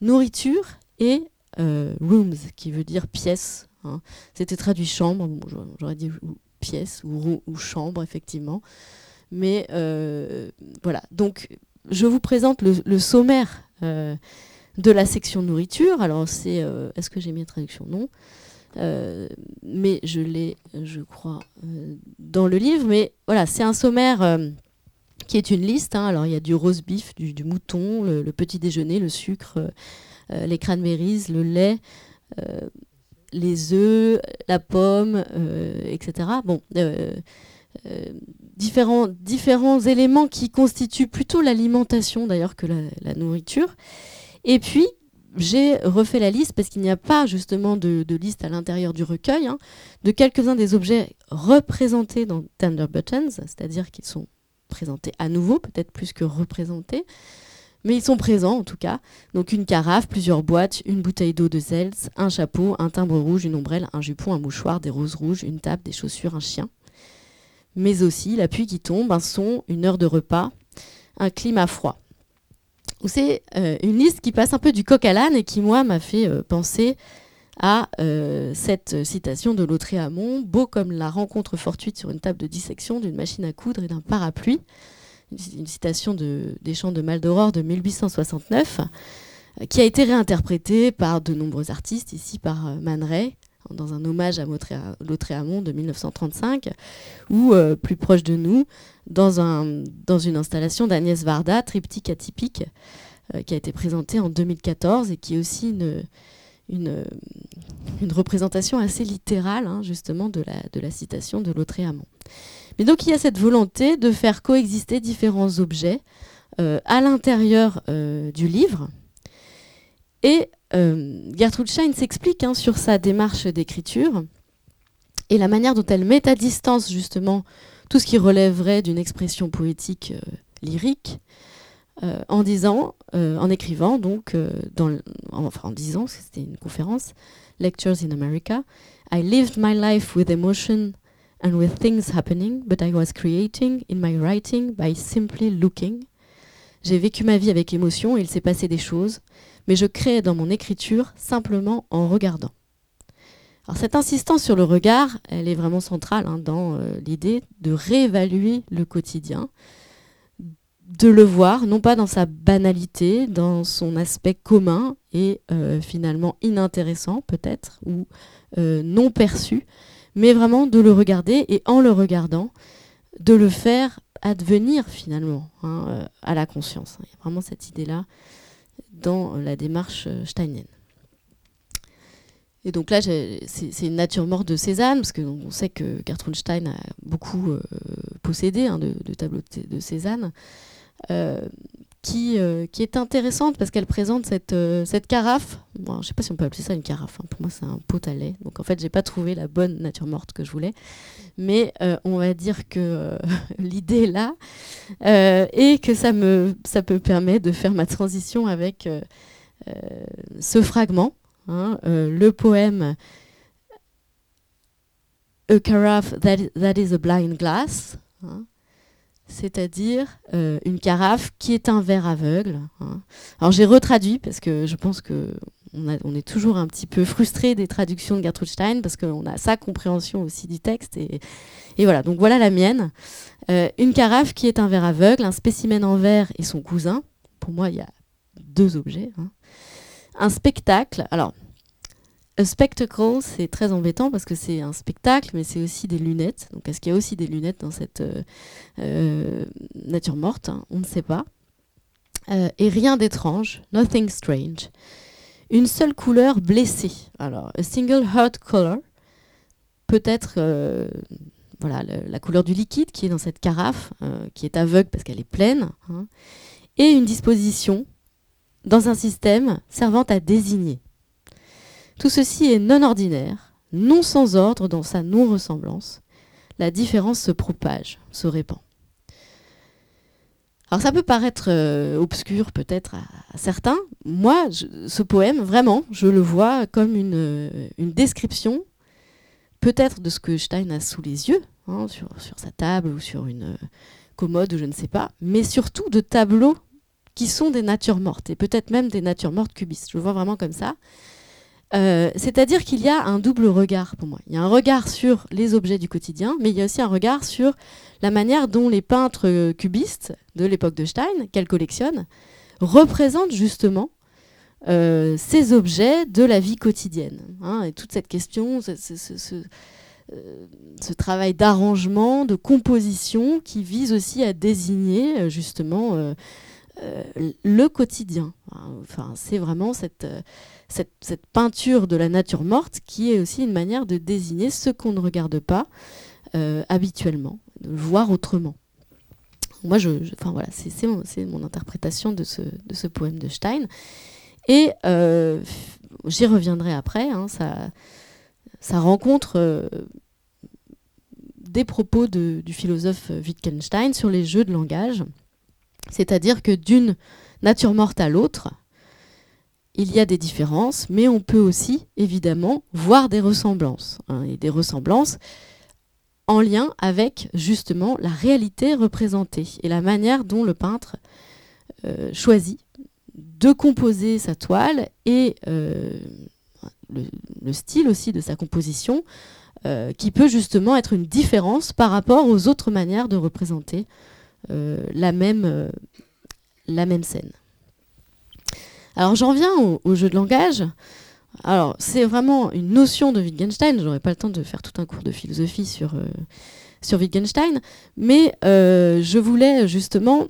nourriture et euh, rooms, qui veut dire pièce. Hein. C'était traduit chambre, j'aurais dit pièce ou, chambre, effectivement. Mais voilà. Donc, je vous présente le, sommaire de la section nourriture. Alors, c'est. Est-ce que j'ai mis la traduction? Non. Euh, mais je l'ai, je crois, euh, dans le livre. Mais voilà, c'est un sommaire euh, qui est une liste. Hein. Alors, il y a du rose beef, du, mouton, le, petit déjeuner, le sucre, les cranberries, le lait. les œufs, la pomme, etc. Bon, différents, différents éléments qui constituent plutôt l'alimentation d'ailleurs que la, nourriture. Et puis, j'ai refait la liste parce qu'il n'y a pas justement de, liste à l'intérieur du recueil hein, de quelques-uns des objets représentés dans Tender Buttons, c'est-à-dire qu'ils sont présentés à nouveau, peut-être plus que représentés, mais ils sont présents en tout cas. Donc une carafe, plusieurs boîtes, une bouteille d'eau de Zeltz, un chapeau, un timbre rouge, une ombrelle, un jupon, un mouchoir, des roses rouges, une table, des chaussures, un chien mais aussi la pluie qui tombe, un son, une heure de repas, un climat froid. C'est euh, une liste qui passe un peu du coq à l'âne et qui, moi, m'a fait euh, penser à euh, cette citation de Lautréamont, beau comme la rencontre fortuite sur une table de dissection d'une machine à coudre et d'un parapluie. Une, citation de, des chants de Maldoror de 1869, qui a été réinterprétée par de nombreux artistes, ici par Man Ray, dans un hommage à Lautréamont de 1935, ou euh, plus proche de nous, dans, un, dans une installation d'Agnès Varda, triptyque atypique, euh, qui a été présentée en 2014 et qui est aussi une, une, représentation assez littérale, hein, justement, de la, citation de Lautréamont. Mais donc il y a cette volonté de faire coexister différents objets euh, à l'intérieur du livre. Et euh, Gertrude Stein s'explique hein, sur sa démarche d'écriture et la manière dont elle met à distance justement tout ce qui relèverait d'une expression poétique euh, lyrique euh, en disant, en écrivant donc, dans enfin en disant, c'était une conférence, Lectures in America, I lived my life with emotion and with things happening, but I was creating in my writing by simply looking. J'ai vécu ma vie avec émotion et il s'est passé des choses, mais je crée dans mon écriture simplement en regardant. Alors cette insistance sur le regard, elle est vraiment centrale hein, dans euh, l'idée de réévaluer le quotidien, de le voir, non pas dans sa banalité, dans son aspect commun et euh, finalement inintéressant peut-être, ou euh, non perçu, mais vraiment de le regarder et en le regardant, de le faire advenir finalement hein, à la conscience. Il y a vraiment cette idée-là dans la démarche euh, steinienne. Et donc là, c'est une nature morte de Cézanne, parce qu'on sait que Gertrude Stein a beaucoup euh, possédé hein, de, tableaux de, Cézanne. Euh, qui, euh, qui est intéressante parce qu'elle présente cette, euh, cette carafe. je ne sais pas si on peut appeler ça une carafe. Hein. Pour moi, c'est un pot à lait. Donc, en fait, j'ai pas trouvé la bonne nature morte que je voulais. Mais on va dire que l'idée est là et que ça me, ça me permet de faire ma transition avec ce fragment, hein, le poème A carafe that, that is a blind glass. Hein c'est-à-dire euh, une carafe qui est un verre aveugle. Hein. Alors j'ai retraduit parce que je pense que on, est toujours un petit peu frustré des traductions de Gertrude Stein parce qu'on a sa compréhension aussi du texte et, voilà. Donc voilà la mienne. Euh, une carafe qui est un verre aveugle, un spécimen en verre et son cousin. Pour moi, il y a deux objets. Hein. Un spectacle. Alors a spectacle, c'est très embêtant parce que c'est un spectacle, mais c'est aussi des lunettes. Donc, est-ce qu'il y a aussi des lunettes dans cette euh, euh, nature morte? Hein On ne sait pas. Euh, et rien d'étrange, nothing strange. Une seule couleur blessée. Alors, a single hurt color, peut-être voilà, la couleur du liquide qui est dans cette carafe, qui est aveugle parce qu'elle est pleine, hein. et une disposition dans un système servant à désigner. Tout ceci est non ordinaire, non sans ordre dans sa non-ressemblance. La différence se propage, se répand. Alors ça peut paraître euh, obscur peut-être à, certains. Moi, ce poème, vraiment, je le vois comme une, euh, description peut-être de ce que Stein a sous les yeux, hein, sur, sa table ou sur une euh, commode ou je ne sais pas, mais surtout de tableaux qui sont des natures mortes, et peut-être même des natures mortes cubistes. Je le vois vraiment comme ça. Euh, c'est-à-dire qu'il y a un double regard pour moi. Il y a un regard sur les objets du quotidien, mais il y a aussi un regard sur la manière dont les peintres cubistes de l'époque de Stein, qu'elle collectionne, représentent justement euh, ces objets de la vie quotidienne. Hein, et toute cette question, ce, euh, ce travail d'arrangement, de composition qui vise aussi à désigner justement le quotidien. Enfin, c'est vraiment cette, cette, peinture de la nature morte qui est aussi une manière de désigner ce qu'on ne regarde pas habituellement, de voir autrement. Moi, enfin c'est mon, interprétation de ce, poème de Stein. Et j'y reviendrai après. Hein, ça, ça rencontre des propos du philosophe Wittgenstein sur les jeux de langage. C'est-à-dire que d'une nature morte à l'autre, il y a des différences, mais on peut aussi, évidemment, voir des ressemblances. Hein, et des ressemblances en lien avec, justement, la réalité représentée et la manière dont le peintre euh, choisit de composer sa toile et euh, le, style aussi de sa composition euh, qui peut justement être une différence par rapport aux autres manières de représenter la même scène. Alors j'en viens au, jeu de langage. Alors c'est vraiment une notion de Wittgenstein, j'aurais pas le temps de faire tout un cours de philosophie sur, sur Wittgenstein, mais je voulais justement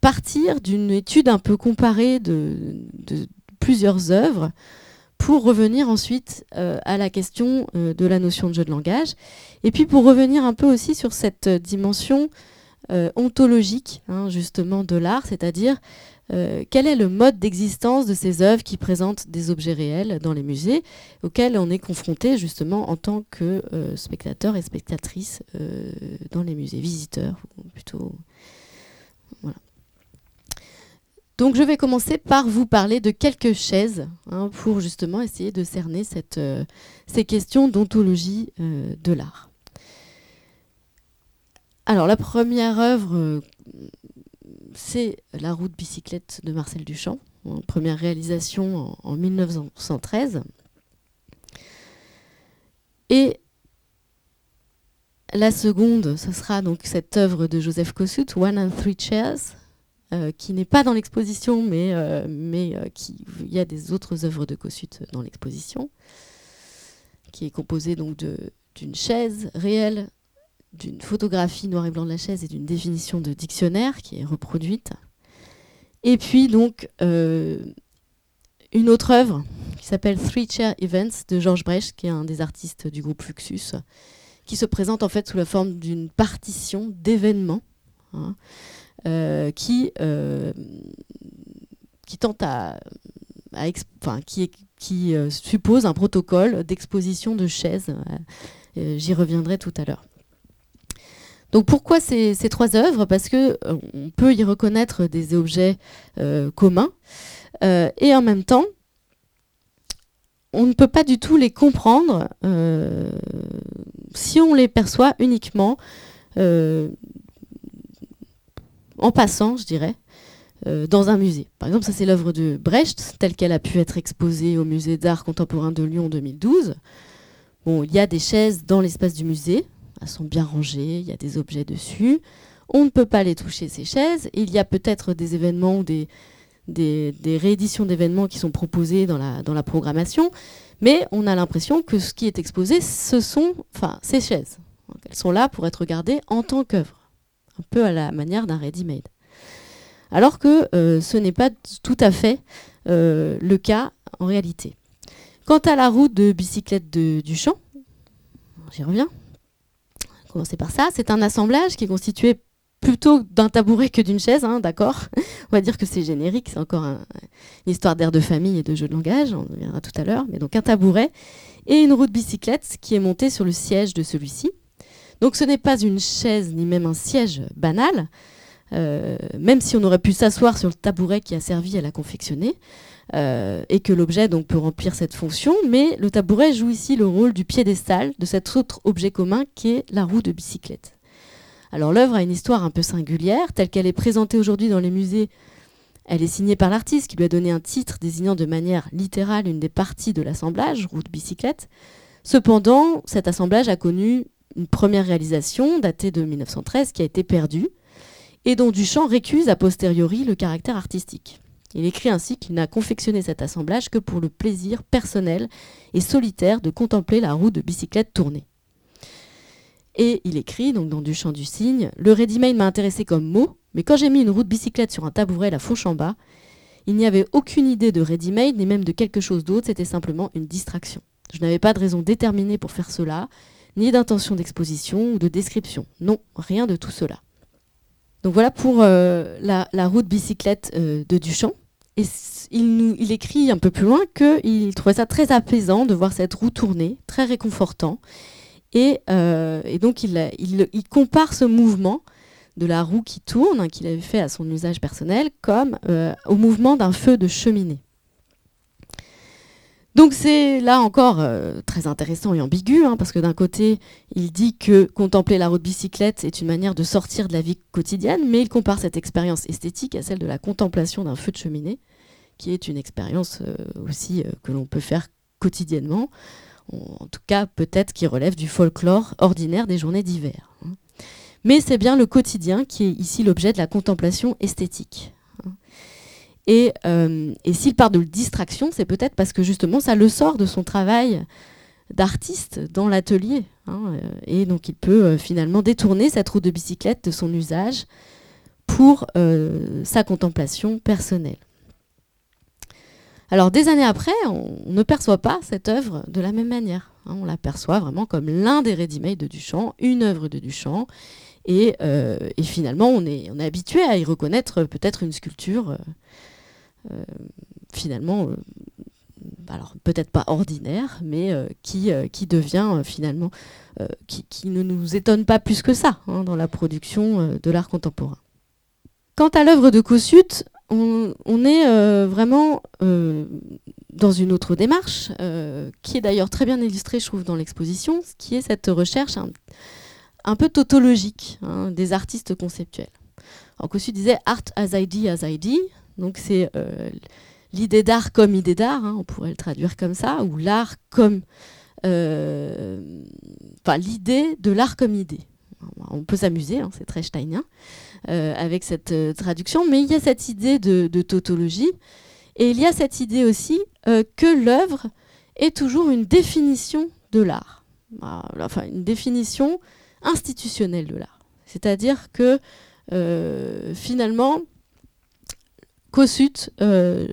partir d'une étude un peu comparée de, plusieurs œuvres pour revenir ensuite euh, à la question euh, de la notion de jeu de langage, et puis pour revenir un peu aussi sur cette dimension euh, ontologique, hein, justement, de l'art, c'est-à-dire quel est le mode d'existence de ces œuvres qui présentent des objets réels dans les musées, auxquels on est confronté justement en tant que spectateur et spectatrice dans les musées, visiteurs plutôt. Donc je vais commencer par vous parler de quelques chaises hein, pour justement essayer de cerner euh, ces questions d'ontologie euh, de l'art. Alors la première œuvre, euh, c'est La route bicyclette de Marcel Duchamp, première réalisation en, en 1913. Et la seconde, ce sera donc cette œuvre de Joseph Kossuth, One and Three Chairs, euh, qui n'est pas dans l'exposition, mais, euh, euh, il y a des autres œuvres de Kossuth dans l'exposition, qui est composée donc d'une chaise réelle, d'une photographie noir et blanc de la chaise et d'une définition de dictionnaire qui est reproduite. Et puis donc une autre œuvre qui s'appelle Three Chair Events de Georges Brecht, qui est un des artistes du groupe Fluxus, qui se présente en fait sous la forme d'une partition d'événements. Hein, euh, qui, euh, qui tente à, qui, qui euh, suppose un protocole d'exposition de chaises. J'y reviendrai tout à l'heure. Donc pourquoi ces, trois œuvres? Parce que on peut y reconnaître des objets communs et en même temps, on ne peut pas du tout les comprendre si on les perçoit uniquement en passant, je dirais, euh, dans un musée. Par exemple, ça c'est l'œuvre de Brecht, telle qu'elle a pu être exposée au musée d'art contemporain de Lyon en 2012. Bon, il y a des chaises dans l'espace du musée, elles sont bien rangées, il y a des objets dessus. On ne peut pas les toucher, ces chaises. Il y a peut-être des événements ou des, rééditions d'événements qui sont proposées dans la, programmation, mais on a l'impression que ce qui est exposé, ce sont ces chaises. elles sont là pour être regardées en tant qu'œuvre un peu à la manière d'un ready-made. Alors que euh, ce n'est pas tout à fait euh, le cas en réalité. Quant à la route de bicyclette de Duchamp, j'y reviens. Commencer par ça, c'est un assemblage qui est constitué plutôt d'un tabouret que d'une chaise, hein, d'accord. On va dire que c'est générique, c'est encore une histoire d'air de famille et de jeu de langage, on y reviendra tout à l'heure, mais donc un tabouret et une route bicyclette qui est montée sur le siège de celui-ci. Donc ce n'est pas une chaise ni même un siège banal, euh, même si on aurait pu s'asseoir sur le tabouret qui a servi à la confectionner, et que l'objet donc peut remplir cette fonction, mais le tabouret joue ici le rôle du piédestal de cet autre objet commun qui est la roue de bicyclette. Alors l'œuvre a une histoire un peu singulière, telle qu'elle est présentée aujourd'hui dans les musées. Elle est signée par l'artiste qui lui a donné un titre désignant de manière littérale une des parties de l'assemblage, roue de bicyclette. Cependant, cet assemblage a connu une première réalisation datée de 1913 qui a été perdue et dont Duchamp récuse a posteriori le caractère artistique. Il écrit ainsi qu'il n'a confectionné cet assemblage que pour le plaisir personnel et solitaire de contempler la roue de bicyclette tournée. Et il écrit, dans Du Chant du Cygne, Le ready-made m'a intéressé comme mot, mais quand j'ai mis une roue de bicyclette sur un tabouret la fourche il n'y avait aucune idée de ready-made, ni même de quelque chose d'autre, c'était simplement une distraction. Je n'avais pas de raison déterminée pour faire cela, ni d'intention d'exposition ou de description. Non, rien de tout cela. Donc voilà pour euh, la, roue de bicyclette euh, de Duchamp. Et il, écrit un peu plus loin qu'il trouvait ça très apaisant de voir cette roue tourner, très réconfortant. Et, euh, donc il, compare ce mouvement de la roue qui tourne, hein, qu'il avait fait à son usage personnel, comme au mouvement d'un feu de cheminée. Donc c'est là encore euh, très intéressant et ambigu, hein, parce que d'un côté, il dit que contempler la route bicyclette est une manière de sortir de la vie quotidienne, mais il compare cette expérience esthétique à celle de la contemplation d'un feu de cheminée, qui est une expérience euh, aussi euh, que l'on peut faire quotidiennement, en tout cas peut-être qui relève du folklore ordinaire des journées d'hiver. Hein. Mais c'est bien le quotidien qui est ici l'objet de la contemplation esthétique. Euh, et, s'il parle de distraction, c'est peut-être parce que justement ça le sort de son travail d'artiste dans l'atelier. Hein, euh, et donc il peut euh, finalement détourner cette roue de bicyclette de son usage pour sa contemplation personnelle. Alors des années après, on, ne perçoit pas cette œuvre de la même manière. Hein. on la perçoit vraiment comme l'un des ready-made de Duchamp, une œuvre de Duchamp. Et, finalement, on est, habitué à y reconnaître peut-être une sculpture finalement, euh, alors peut-être pas ordinaire, mais euh, qui, qui devient finalement, qui, qui, ne nous étonne pas plus que ça hein, dans la production de l'art contemporain. Quant à l'œuvre de Kossuth, on, on, est vraiment dans une autre démarche, qui est d'ailleurs très bien illustrée, je trouve, dans l'exposition, qui est cette recherche un, peu tautologique hein, des artistes conceptuels. Alors Kossuth disait Art as ID as ID, donc c'est euh, l'idée d'art comme idée d'art, hein, on pourrait le traduire comme ça, ou l'art comme... Euh, l'idée de l'art comme idée. On peut s'amuser, hein, c'est très steinien, euh, avec cette traduction, mais il y a cette idée de, tautologie, et il y a cette idée aussi que l'œuvre est toujours une définition de l'art, enfin une définition institutionnelle de l'art. C'est-à-dire que finalement, Kossuth euh,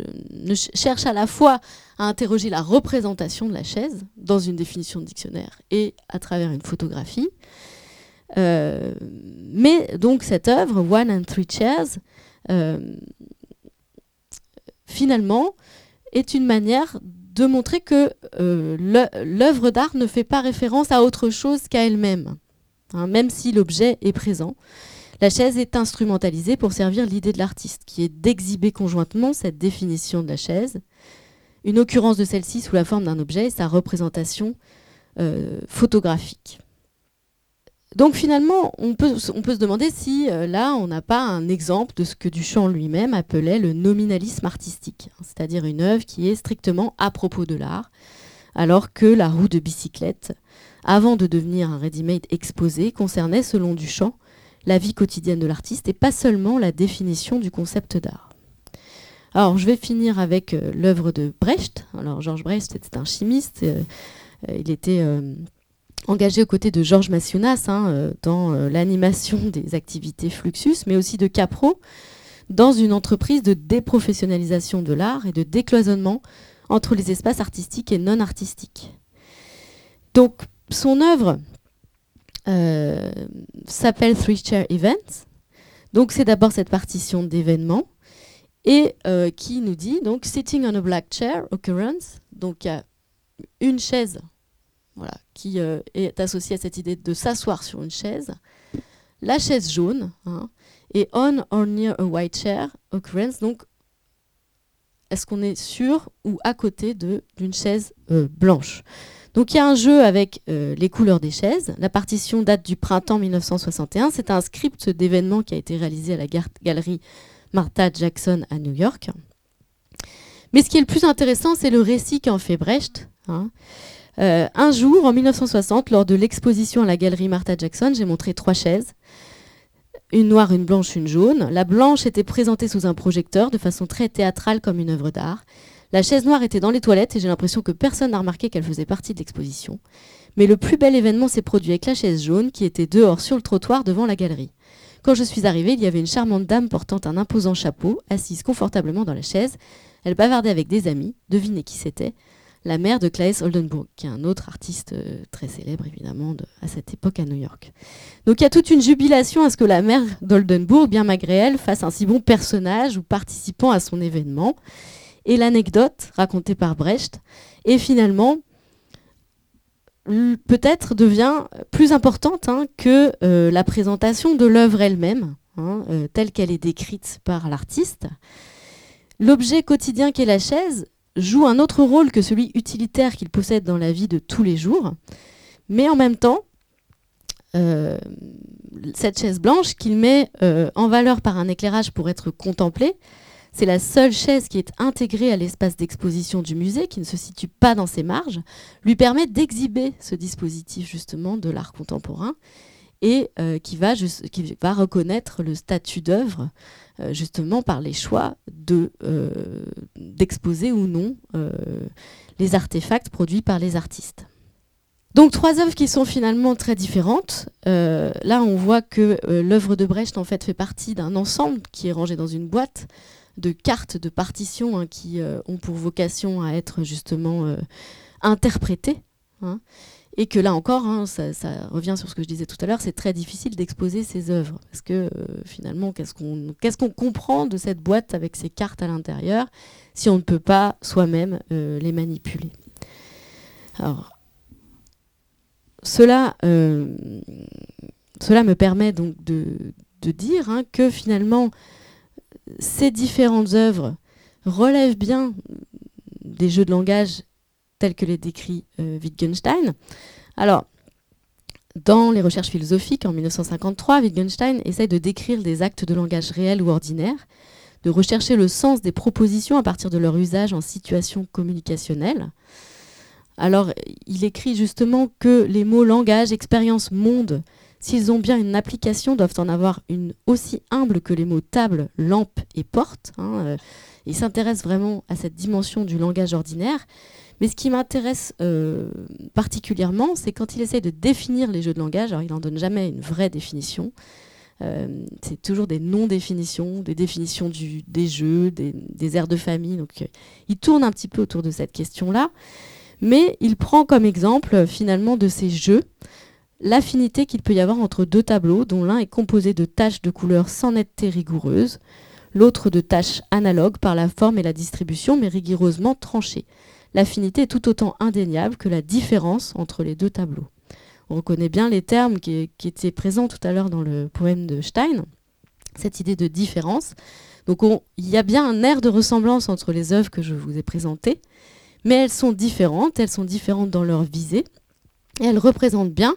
cherche à la fois à interroger la représentation de la chaise dans une définition de dictionnaire et à travers une photographie. Euh, mais donc cette œuvre, One and Three Chairs, euh, finalement, est une manière de montrer que l'œuvre d'art ne fait pas référence à autre chose qu'à elle-même, hein, même si l'objet est présent. La chaise est instrumentalisée pour servir l'idée de l'artiste, qui est d'exhiber conjointement cette définition de la chaise, une occurrence de celle-ci sous la forme d'un objet et sa représentation euh, photographique. Donc finalement, on peut, se demander si euh, là, on n'a pas un exemple de ce que Duchamp lui-même appelait le nominalisme artistique, hein, c'est-à-dire une œuvre qui est strictement à propos de l'art, alors que la roue de bicyclette, avant de devenir un ready-made exposé, concernait, selon Duchamp, la vie quotidienne de l'artiste et pas seulement la définition du concept d'art. Alors, je vais finir avec euh, l'œuvre de Brecht. Alors, Georges Brecht était un chimiste. Euh, euh, il était engagé aux côtés de Georges Massiunas hein, dans l'animation des activités Fluxus, mais aussi de Capro, dans une entreprise de déprofessionnalisation de l'art et de décloisonnement entre les espaces artistiques et non artistiques. Donc, son œuvre euh, s'appelle Three Chair Events. Donc c'est d'abord cette partition d'événements et euh, qui nous dit donc sitting on a black chair occurrence. Donc il y a une chaise voilà, qui euh, est associée à cette idée de s'asseoir sur une chaise. La chaise jaune hein, et on or near a white chair occurrence. Donc est-ce qu'on est sur ou à côté d'une chaise blanche? Donc il y a un jeu avec euh, les couleurs des chaises. La partition date du printemps 1961. C'est un script d'événement qui a été réalisé à la galerie Martha Jackson à New York. Mais ce qui est le plus intéressant, c'est le récit qu'en fait Brecht. Hein. Euh, un jour, en 1960, lors de l'exposition à la galerie Martha Jackson, j'ai montré trois chaises. Une noire, une blanche, une jaune. La blanche était présentée sous un projecteur de façon très théâtrale comme une œuvre d'art. La chaise noire était dans les toilettes et j'ai l'impression que personne n'a remarqué qu'elle faisait partie de l'exposition. Mais le plus bel événement s'est produit avec la chaise jaune qui était dehors sur le trottoir devant la galerie. Quand je suis arrivée, il y avait une charmante dame portant un imposant chapeau, assise confortablement dans la chaise. Elle bavardait avec des amis. Devinez qui c'était La mère de Claes Oldenburg, qui est un autre artiste euh, très célèbre évidemment à cette époque à New York. Donc il y a toute une jubilation à ce que la mère d'Oldenburg, bien malgré elle, fasse un si bon personnage ou participant à son événement. Et l'anecdote racontée par Brecht est finalement peut-être devient plus importante hein, que euh, la présentation de l'œuvre elle-même, hein, euh, telle qu'elle est décrite par l'artiste. L'objet quotidien qu'est la chaise joue un autre rôle que celui utilitaire qu'il possède dans la vie de tous les jours, mais en même temps, euh, cette chaise blanche qu'il met en valeur par un éclairage pour être contemplée, c'est la seule chaise qui est intégrée à l'espace d'exposition du musée, qui ne se situe pas dans ses marges, lui permet d'exhiber ce dispositif justement de l'art contemporain et euh, qui, va reconnaître le statut d'œuvre euh, justement par les choix euh, d'exposer ou non les artefacts produits par les artistes. Donc trois œuvres qui sont finalement très différentes. là, on voit que l'œuvre de Brecht en fait partie d'un ensemble qui est rangé dans une boîte de cartes de partitions hein, qui euh, ont pour vocation à être justement euh, interprétées. Hein. et que là encore, hein, ça, revient sur ce que je disais tout à l'heure, c'est très difficile d'exposer ces œuvres. Parce que euh, finalement, qu'est-ce qu'on comprend de cette boîte avec ces cartes à l'intérieur si on ne peut pas soi-même les manipuler? Alors, cela, cela me permet donc de dire que finalement, ces différentes œuvres relèvent bien des jeux de langage tels que les décrit euh, Wittgenstein. Alors, dans les recherches philosophiques, en 1953, Wittgenstein essaye de décrire des actes de langage réels ou ordinaires, de rechercher le sens des propositions à partir de leur usage en situation communicationnelle. Alors, il écrit justement que les mots langage, expérience, monde S'ils ont bien une application, doivent en avoir une aussi humble que les mots table, lampe et porte. Hein, euh, il s'intéresse vraiment à cette dimension du langage ordinaire. Mais ce qui m'intéresse euh, particulièrement, c'est quand il essaie de définir les jeux de langage. Alors, il n'en donne jamais une vraie définition. Euh, c'est toujours des non-définitions, des définitions des jeux, des, airs de famille. Donc, il tourne un petit peu autour de cette question-là. Mais il prend comme exemple, finalement, de ces jeux l'affinité qu'il peut y avoir entre deux tableaux dont l'un est composé de taches de couleurs sans netteté rigoureuse, l'autre de taches analogues par la forme et la distribution mais rigoureusement tranchées. L'affinité est tout autant indéniable que la différence entre les deux tableaux. On reconnaît bien les termes qui, étaient présents tout à l'heure dans le poème de Stein, cette idée de différence. Donc il y a bien un air de ressemblance entre les œuvres que je vous ai présentées, mais elles sont différentes, elles sont différentes dans leur visée, et elles représentent bien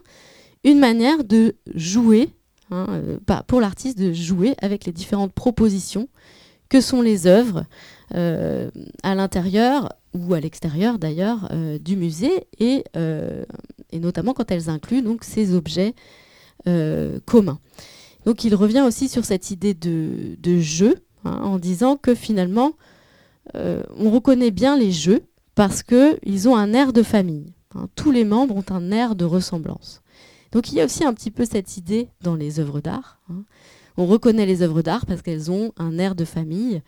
une manière de jouer, hein, euh, pour l'artiste, de jouer avec les différentes propositions que sont les œuvres euh, à l'intérieur ou à l'extérieur d'ailleurs euh, du musée et, notamment quand elles incluent donc ces objets communs. Donc il revient aussi sur cette idée de, de jeu hein, en disant que finalement on reconnaît bien les jeux parce qu'ils ont un air de famille. Hein. Tous les membres ont un air de ressemblance. Donc il y a aussi un petit peu cette idée dans les œuvres d'art. Hein. On reconnaît les œuvres d'art parce qu'elles ont un air de famille.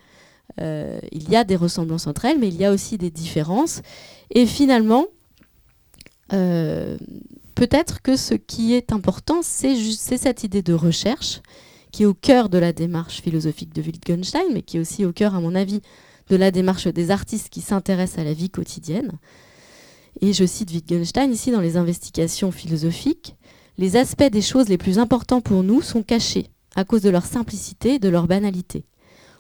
Euh, il y a des ressemblances entre elles, mais il y a aussi des différences. Et finalement, euh, peut-être que ce qui est important, c'est cette idée de recherche qui est au cœur de la démarche philosophique de Wittgenstein, mais qui est aussi au cœur, à mon avis, de la démarche des artistes qui s'intéressent à la vie quotidienne. Et je cite Wittgenstein ici dans les investigations philosophiques. Les aspects des choses les plus importants pour nous sont cachés à cause de leur simplicité de leur banalité.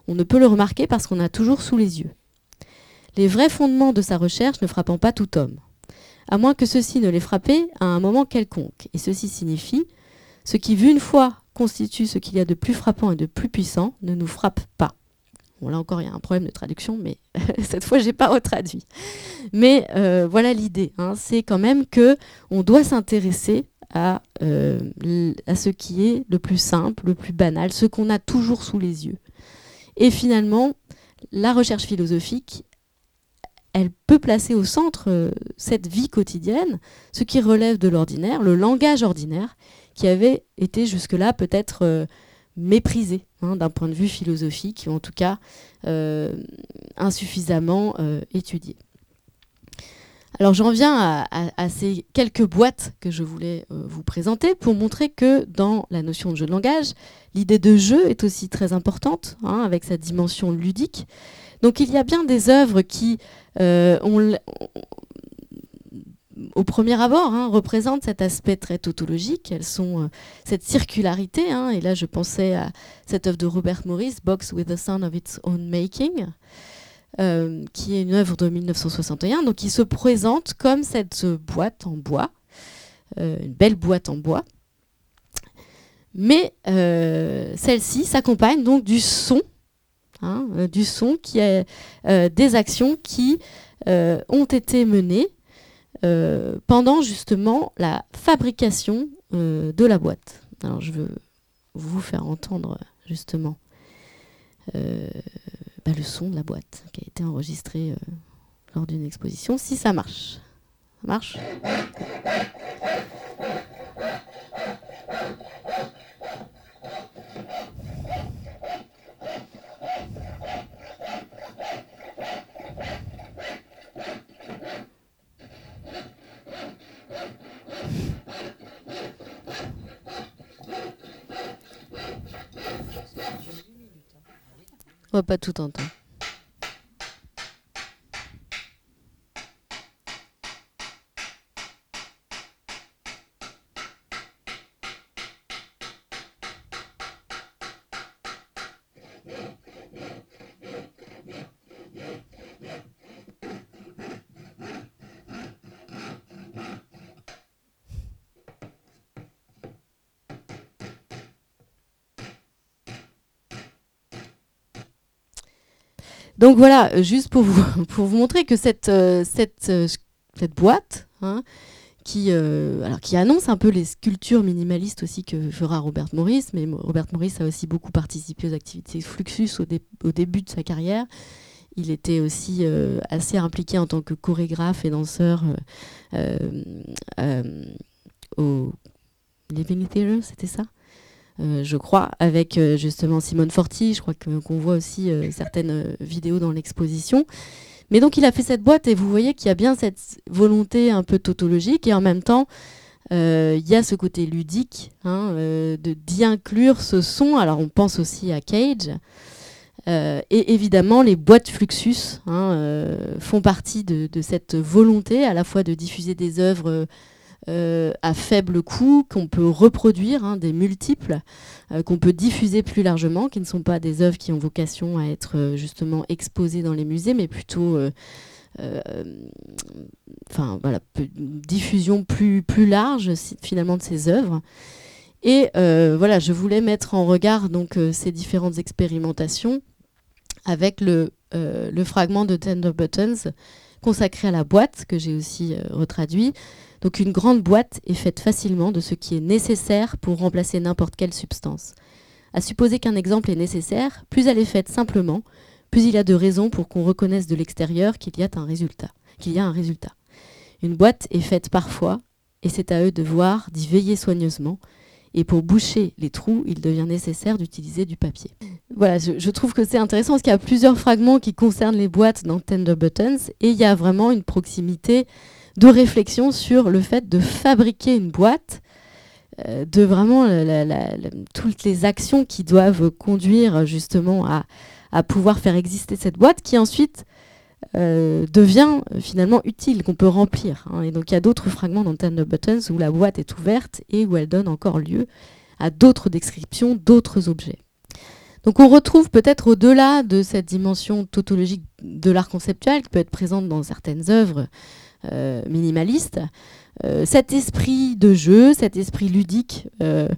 On ne peut le remarquer parce qu'on a toujours sous les yeux. Les vrais fondements de sa recherche ne frappant pas tout homme, à moins que ceci ne les frappait à un moment quelconque. Et ceci signifie ce qui, vu une fois, constitue ce qu'il y a de plus frappant et de plus puissant, ne nous frappe pas. Bon, là encore, il y a un problème de traduction, mais cette fois, je n'ai pas retraduit. Mais euh, voilà l'idée. Hein. c'est quand même que on doit s'intéresser à, euh, à ce qui est le plus simple, le plus banal, ce qu'on a toujours sous les yeux. Et finalement, la recherche philosophique, elle peut placer au centre cette vie quotidienne, ce qui relève de l'ordinaire, le langage ordinaire, qui avait été jusque-là peut-être méprisé hein, d'un point de vue philosophique, ou en tout cas insuffisamment étudié. Alors j'en viens à, ces quelques boîtes que je voulais euh, vous présenter pour montrer que dans la notion de jeu de langage, l'idée de jeu est aussi très importante, hein, avec sa dimension ludique. Donc il y a bien des œuvres qui, euh, au premier abord, hein, représentent cet aspect très tautologique. Elles sont euh, cette circularité. Hein, et là, je pensais à cette œuvre de Robert Morris, Box with the Sound of Its Own Making. Euh, qui est une œuvre de 1961, donc qui se présente comme cette boîte en bois, euh, une belle boîte en bois. Mais euh, celle-ci s'accompagne donc du son, hein, du son qui est des actions qui ont été menées pendant justement la fabrication de la boîte. Alors je veux vous faire entendre justement le son de la boîte qui a été enregistré euh, lors d'une exposition, si ça marche. Ça marche? On va pas tout entendre. Donc voilà, euh, juste pour vous, montrer que cette, euh, euh, boîte, hein, qui, annonce un peu les sculptures minimalistes aussi que fera Robert Morris, mais Robert Morris a aussi beaucoup participé aux activités Fluxus au, au début de sa carrière. Il était aussi assez impliqué en tant que chorégraphe et danseur au Living Theatre, c'était ça? Euh, je crois, avec euh, justement Simone Forti. Je crois qu'on voit aussi euh, certaines vidéos dans l'exposition. Mais donc il a fait cette boîte et vous voyez qu'il y a bien cette volonté un peu tautologique et en même temps il y a ce côté ludique hein, d'y inclure ce son. Alors on pense aussi à Cage. et évidemment, les boîtes Fluxus hein, font partie de, cette volonté à la fois de diffuser des œuvres euh, à faible coût, qu'on peut reproduire, hein, des multiples, euh, qu'on peut diffuser plus largement, qui ne sont pas des œuvres qui ont vocation à être euh, justement exposées dans les musées, mais plutôt voilà, diffusion plus, plus large finalement de ces œuvres. Et voilà, je voulais mettre en regard donc ces différentes expérimentations avec le fragment de Tender Buttons consacré à la boîte que j'ai aussi retraduit, donc une grande boîte est faite facilement de ce qui est nécessaire pour remplacer n'importe quelle substance. À supposer qu'un exemple est nécessaire, plus elle est faite simplement, plus il y a de raisons pour qu'on reconnaisse de l'extérieur qu'il y a un résultat. Qu'il y a un résultat. Une boîte est faite parfois, et c'est à eux de voir, d'y veiller soigneusement, et pour boucher les trous, il devient nécessaire d'utiliser du papier. Voilà, je, je trouve que c'est intéressant parce qu'il y a plusieurs fragments qui concernent les boîtes dans Tender Buttons, et il y a vraiment une proximité de réflexion sur le fait de fabriquer une boîte, euh, de vraiment toutes les actions qui doivent conduire justement à, pouvoir faire exister cette boîte qui ensuite euh, devient finalement utile, qu'on peut remplir. Hein. Et donc il y a d'autres fragments dans Tender Buttons où la boîte est ouverte et où elle donne encore lieu à d'autres descriptions, d'autres objets. Donc on retrouve peut-être au-delà de cette dimension tautologique de l'art conceptuel qui peut être présente dans certaines œuvres euh, minimaliste, euh, cet esprit de jeu, cet esprit ludique euh,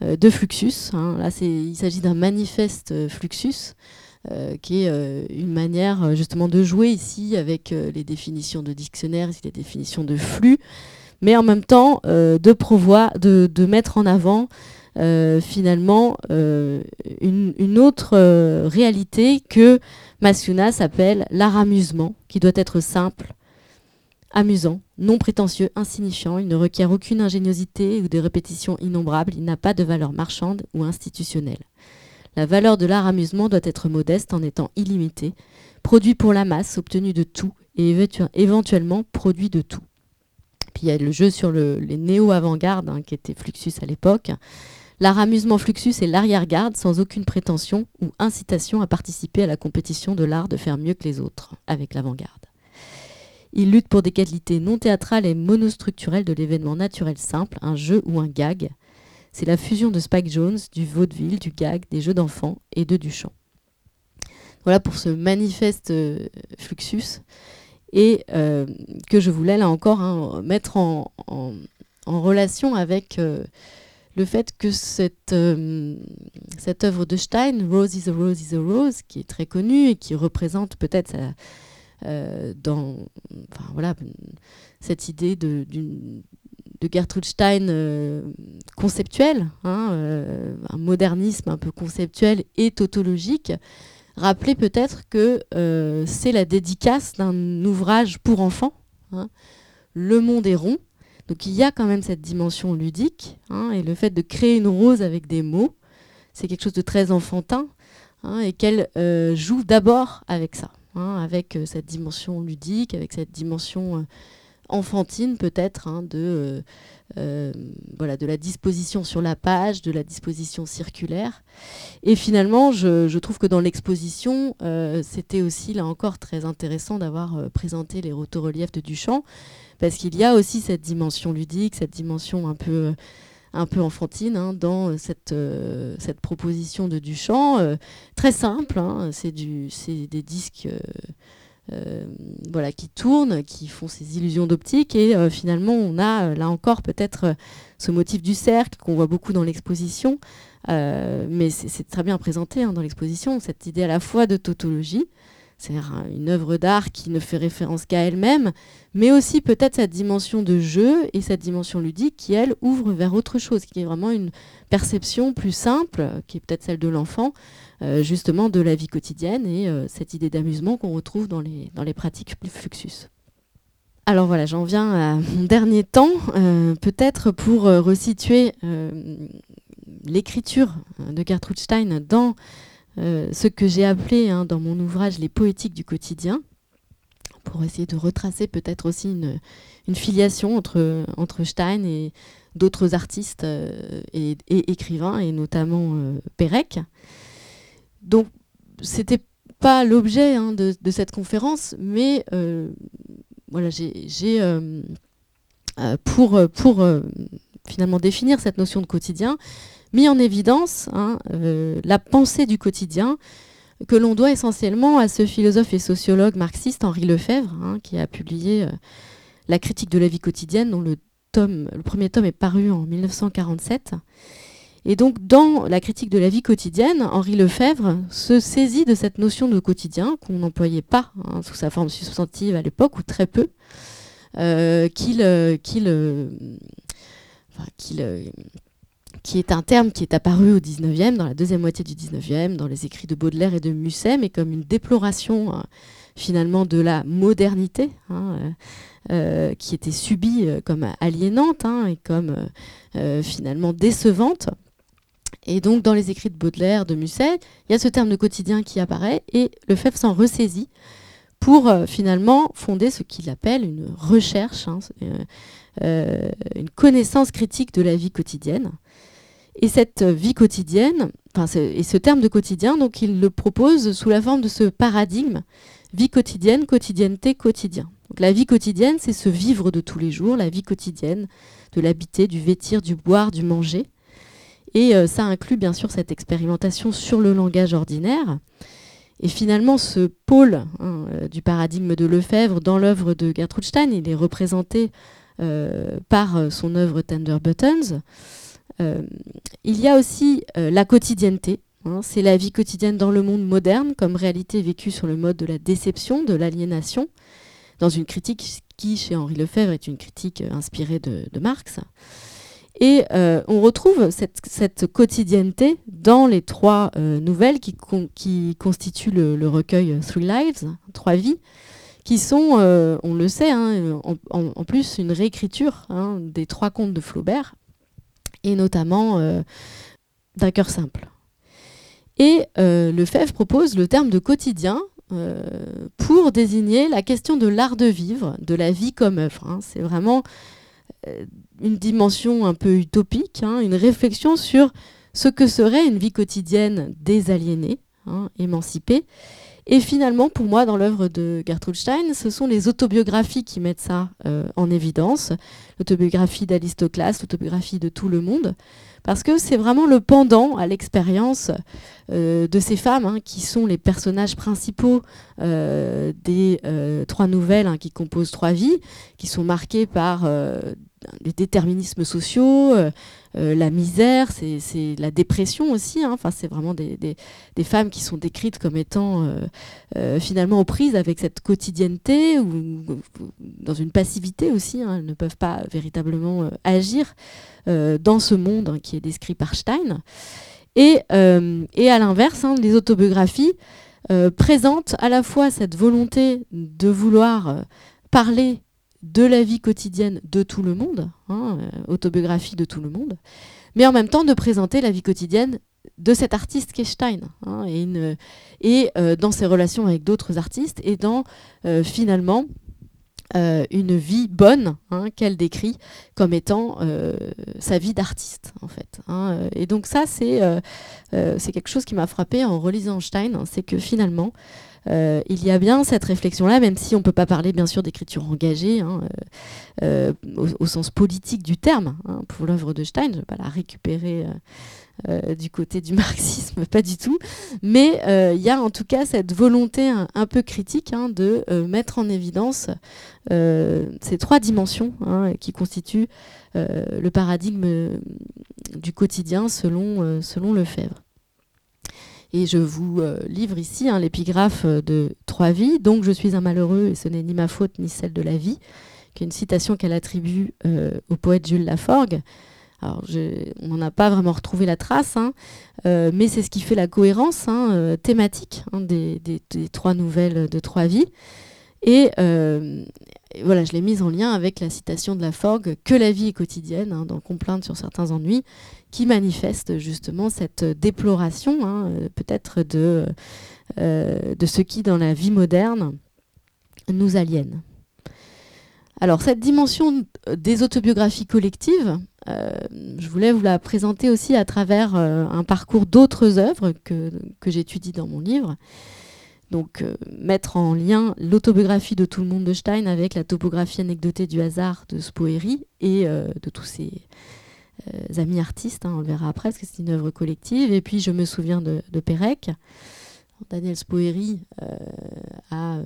de Fluxus. Hein. là, il s'agit d'un manifeste Fluxus. qui est une manière justement de jouer ici avec les définitions de dictionnaire, les définitions de flux, mais en même temps de, de, de, mettre en avant finalement une, autre réalité que Masuna s'appelle l'art amusement, qui doit être simple, amusant, non prétentieux, insignifiant. Il ne requiert aucune ingéniosité ou des répétitions innombrables. Il n'a pas de valeur marchande ou institutionnelle. La valeur de l'art amusement doit être modeste en étant illimitée, produit pour la masse, obtenu de tout et éventuellement produit de tout. Puis il y a le jeu sur les néo-avant-gardes, hein, qui était Fluxus à l'époque. L'art amusement Fluxus est l'arrière-garde sans aucune prétention ou incitation à participer à la compétition de l'art de faire mieux que les autres avec l'avant-garde. Il lutte pour des qualités non théâtrales et monostructurelles de l'événement naturel simple, un jeu ou un gag. C'est la fusion de Spike Jones, du vaudeville, du gag, des jeux d'enfants et de Duchamp. Voilà pour ce manifeste euh, Fluxus et euh, que je voulais là encore hein, mettre en, relation avec euh, le fait que cette, cette œuvre de Stein, Rose is a Rose is a Rose, qui est très connue et qui représente peut-être sa, euh, dans voilà, cette idée de, de Gertrude Stein euh, conceptuelle, hein, euh, un modernisme un peu conceptuel et tautologique, rappeler peut-être que c'est la dédicace d'un ouvrage pour enfants, hein, Le monde est rond. Donc il y a quand même cette dimension ludique, hein, et le fait de créer une rose avec des mots, c'est quelque chose de très enfantin, et qu'elle joue d'abord avec ça. Hein, avec euh, cette dimension ludique, avec cette dimension euh, enfantine peut-être hein, de, euh, voilà, de la disposition sur la page, de la disposition circulaire. Et finalement, je, trouve que dans l'exposition, c'était aussi là encore très intéressant d'avoir présenté les rotoreliefs de Duchamp, parce qu'il y a aussi cette dimension ludique, cette dimension un peu un peu enfantine hein, dans cette, euh, cette proposition de Duchamp. Euh, très simple, hein, c'est des disques euh, voilà, qui tournent, qui font ces illusions d'optique. Et finalement, on a là encore peut-être ce motif du cercle qu'on voit beaucoup dans l'exposition. mais c'est très bien présenté hein, dans l'exposition, cette idée à la fois de tautologie, c'est une œuvre d'art qui ne fait référence qu'à elle-même, mais aussi peut-être cette dimension de jeu et cette dimension ludique qui, elle, ouvre vers autre chose, qui est vraiment une perception plus simple, qui est peut-être celle de l'enfant, euh, justement de la vie quotidienne et euh, cette idée d'amusement qu'on retrouve dans les, pratiques plus fluxus. Alors voilà, j'en viens à mon dernier temps, euh, peut-être pour resituer l'écriture de Gertrude Stein dans ce que j'ai appelé hein, dans mon ouvrage les poétiques du quotidien, pour essayer de retracer peut-être aussi une, filiation entre, entre Stein et d'autres artistes euh, et, écrivains, et notamment euh, Pérec. Donc, c'était pas l'objet hein, de, cette conférence, mais voilà, j'ai pour, pour finalement définir cette notion de quotidien, mis en évidence hein, euh, la pensée du quotidien que l'on doit essentiellement à ce philosophe et sociologue marxiste Henri Lefebvre, hein, qui a publié euh, La critique de la vie quotidienne, dont le, tome, le premier tome est paru en 1947. Et donc, dans la critique de la vie quotidienne, Henri Lefebvre se saisit de cette notion de quotidien qu'on n'employait pas hein, sous sa forme substantive à l'époque, ou très peu, euh, qu'il qui est un terme qui est apparu au 19e, dans la deuxième moitié du 19e, dans les écrits de Baudelaire et de Musset, mais comme une déploration hein, finalement de la modernité, hein, euh, euh, qui était subie euh, comme aliénante hein, et comme finalement décevante. Et donc dans les écrits de Baudelaire, de Musset, il y a ce terme de quotidien qui apparaît et le Lefebvre s'en ressaisit pour finalement fonder ce qu'il appelle une recherche, une connaissance critique de la vie quotidienne. Et cette vie quotidienne, et ce terme de quotidien, donc il le propose sous la forme de ce paradigme vie quotidienne, quotidienneté, quotidien. La vie quotidienne, c'est ce vivre de tous les jours, la vie quotidienne, de l'habiter, du vêtir, du boire, du manger. Et euh, ça inclut bien sûr cette expérimentation sur le langage ordinaire. Et finalement, ce pôle hein, euh, du paradigme de Lefebvre dans l'œuvre de Gertrude Stein, il est représenté euh, par son œuvre Tender Buttons. Euh, il y a aussi euh, la quotidienneté. Hein. c'est la vie quotidienne dans le monde moderne comme réalité vécue sur le mode de la déception, de l'aliénation, dans une critique qui, chez Henri Lefebvre, est une critique euh, inspirée de, Marx. Et on retrouve cette, quotidienneté dans les trois nouvelles qui, constituent le, recueil Three Lives, Trois vies, qui sont, on le sait, hein, en, plus une réécriture hein, des trois contes de Flaubert, et notamment d'un cœur simple. Et Lefebvre propose le terme de quotidien pour désigner la question de l'art de vivre, de la vie comme œuvre. Hein. C'est vraiment euh, une dimension un peu utopique, hein, une réflexion sur ce que serait une vie quotidienne désaliénée, hein, émancipée. Et finalement, pour moi, dans l'œuvre de Gertrude Stein, ce sont les autobiographies qui mettent ça euh, en évidence. L'autobiographie d'Aristoclas, l'autobiographie de tout le monde parce que c'est vraiment le pendant à l'expérience euh, de ces femmes hein, qui sont les personnages principaux euh, des trois nouvelles hein, qui composent Trois vies, qui sont marquées par les déterminismes sociaux, la misère, c'est la dépression aussi. Hein. Enfin, c'est vraiment des, des, femmes qui sont décrites comme étant finalement aux prises avec cette quotidienneté ou, dans une passivité aussi. Elles ne peuvent pas véritablement agir. Euh, dans ce monde hein, qui est décrit par Stein. Et, euh, et à l'inverse, hein, les autobiographies euh, présentent à la fois cette volonté de vouloir parler de la vie quotidienne de tout le monde, hein, autobiographie de tout le monde, mais en même temps de présenter la vie quotidienne de cet artiste qu'est Stein, et, et dans ses relations avec d'autres artistes, et dans finalement euh, une vie bonne hein, qu'elle décrit comme étant euh, sa vie d'artiste en fait. Hein. Et donc ça c'est euh, quelque chose qui m'a frappé en relisant Stein, hein, c'est que finalement il y a bien cette réflexion-là, même si on ne peut pas parler bien sûr d'écriture engagée au, au, sens politique du terme pour l'œuvre de Stein, je ne vais pas la récupérer euh, du côté du marxisme, pas du tout. Mais euh, il y a en tout cas cette volonté un, peu critique hein, de euh, mettre en évidence ces trois dimensions hein, qui constituent le paradigme du quotidien selon, selon Lefebvre. Et je vous livre ici hein, l'épigraphe de Trois vies. Donc je suis un malheureux et ce n'est ni ma faute ni celle de la vie, qui est une citation qu'elle attribue au poète Jules Laforgue. Alors, on n'en a pas vraiment retrouvé la trace, hein, euh, mais c'est ce qui fait la cohérence hein, euh, thématique hein, des, trois nouvelles de Trois Vies. Euh, et, voilà, je l'ai mise en lien avec la citation de la Forgue que la vie est quotidienne, dans Complainte sur certains ennuis, qui manifeste justement cette déploration, peut-être de, de ce qui, dans la vie moderne, nous aliène. Alors, cette dimension des autobiographies collectives, euh, je voulais vous la présenter aussi à travers euh, un parcours d'autres œuvres que, que j'étudie dans mon livre. Donc, euh, mettre en lien l'autobiographie de tout le monde de Stein avec la topographie anecdotée du hasard de Spoeri et de tous ses amis artistes. Hein, on le verra après, parce que c'est une œuvre collective. Et puis, je me souviens de, Pérec. Daniel Spoeri a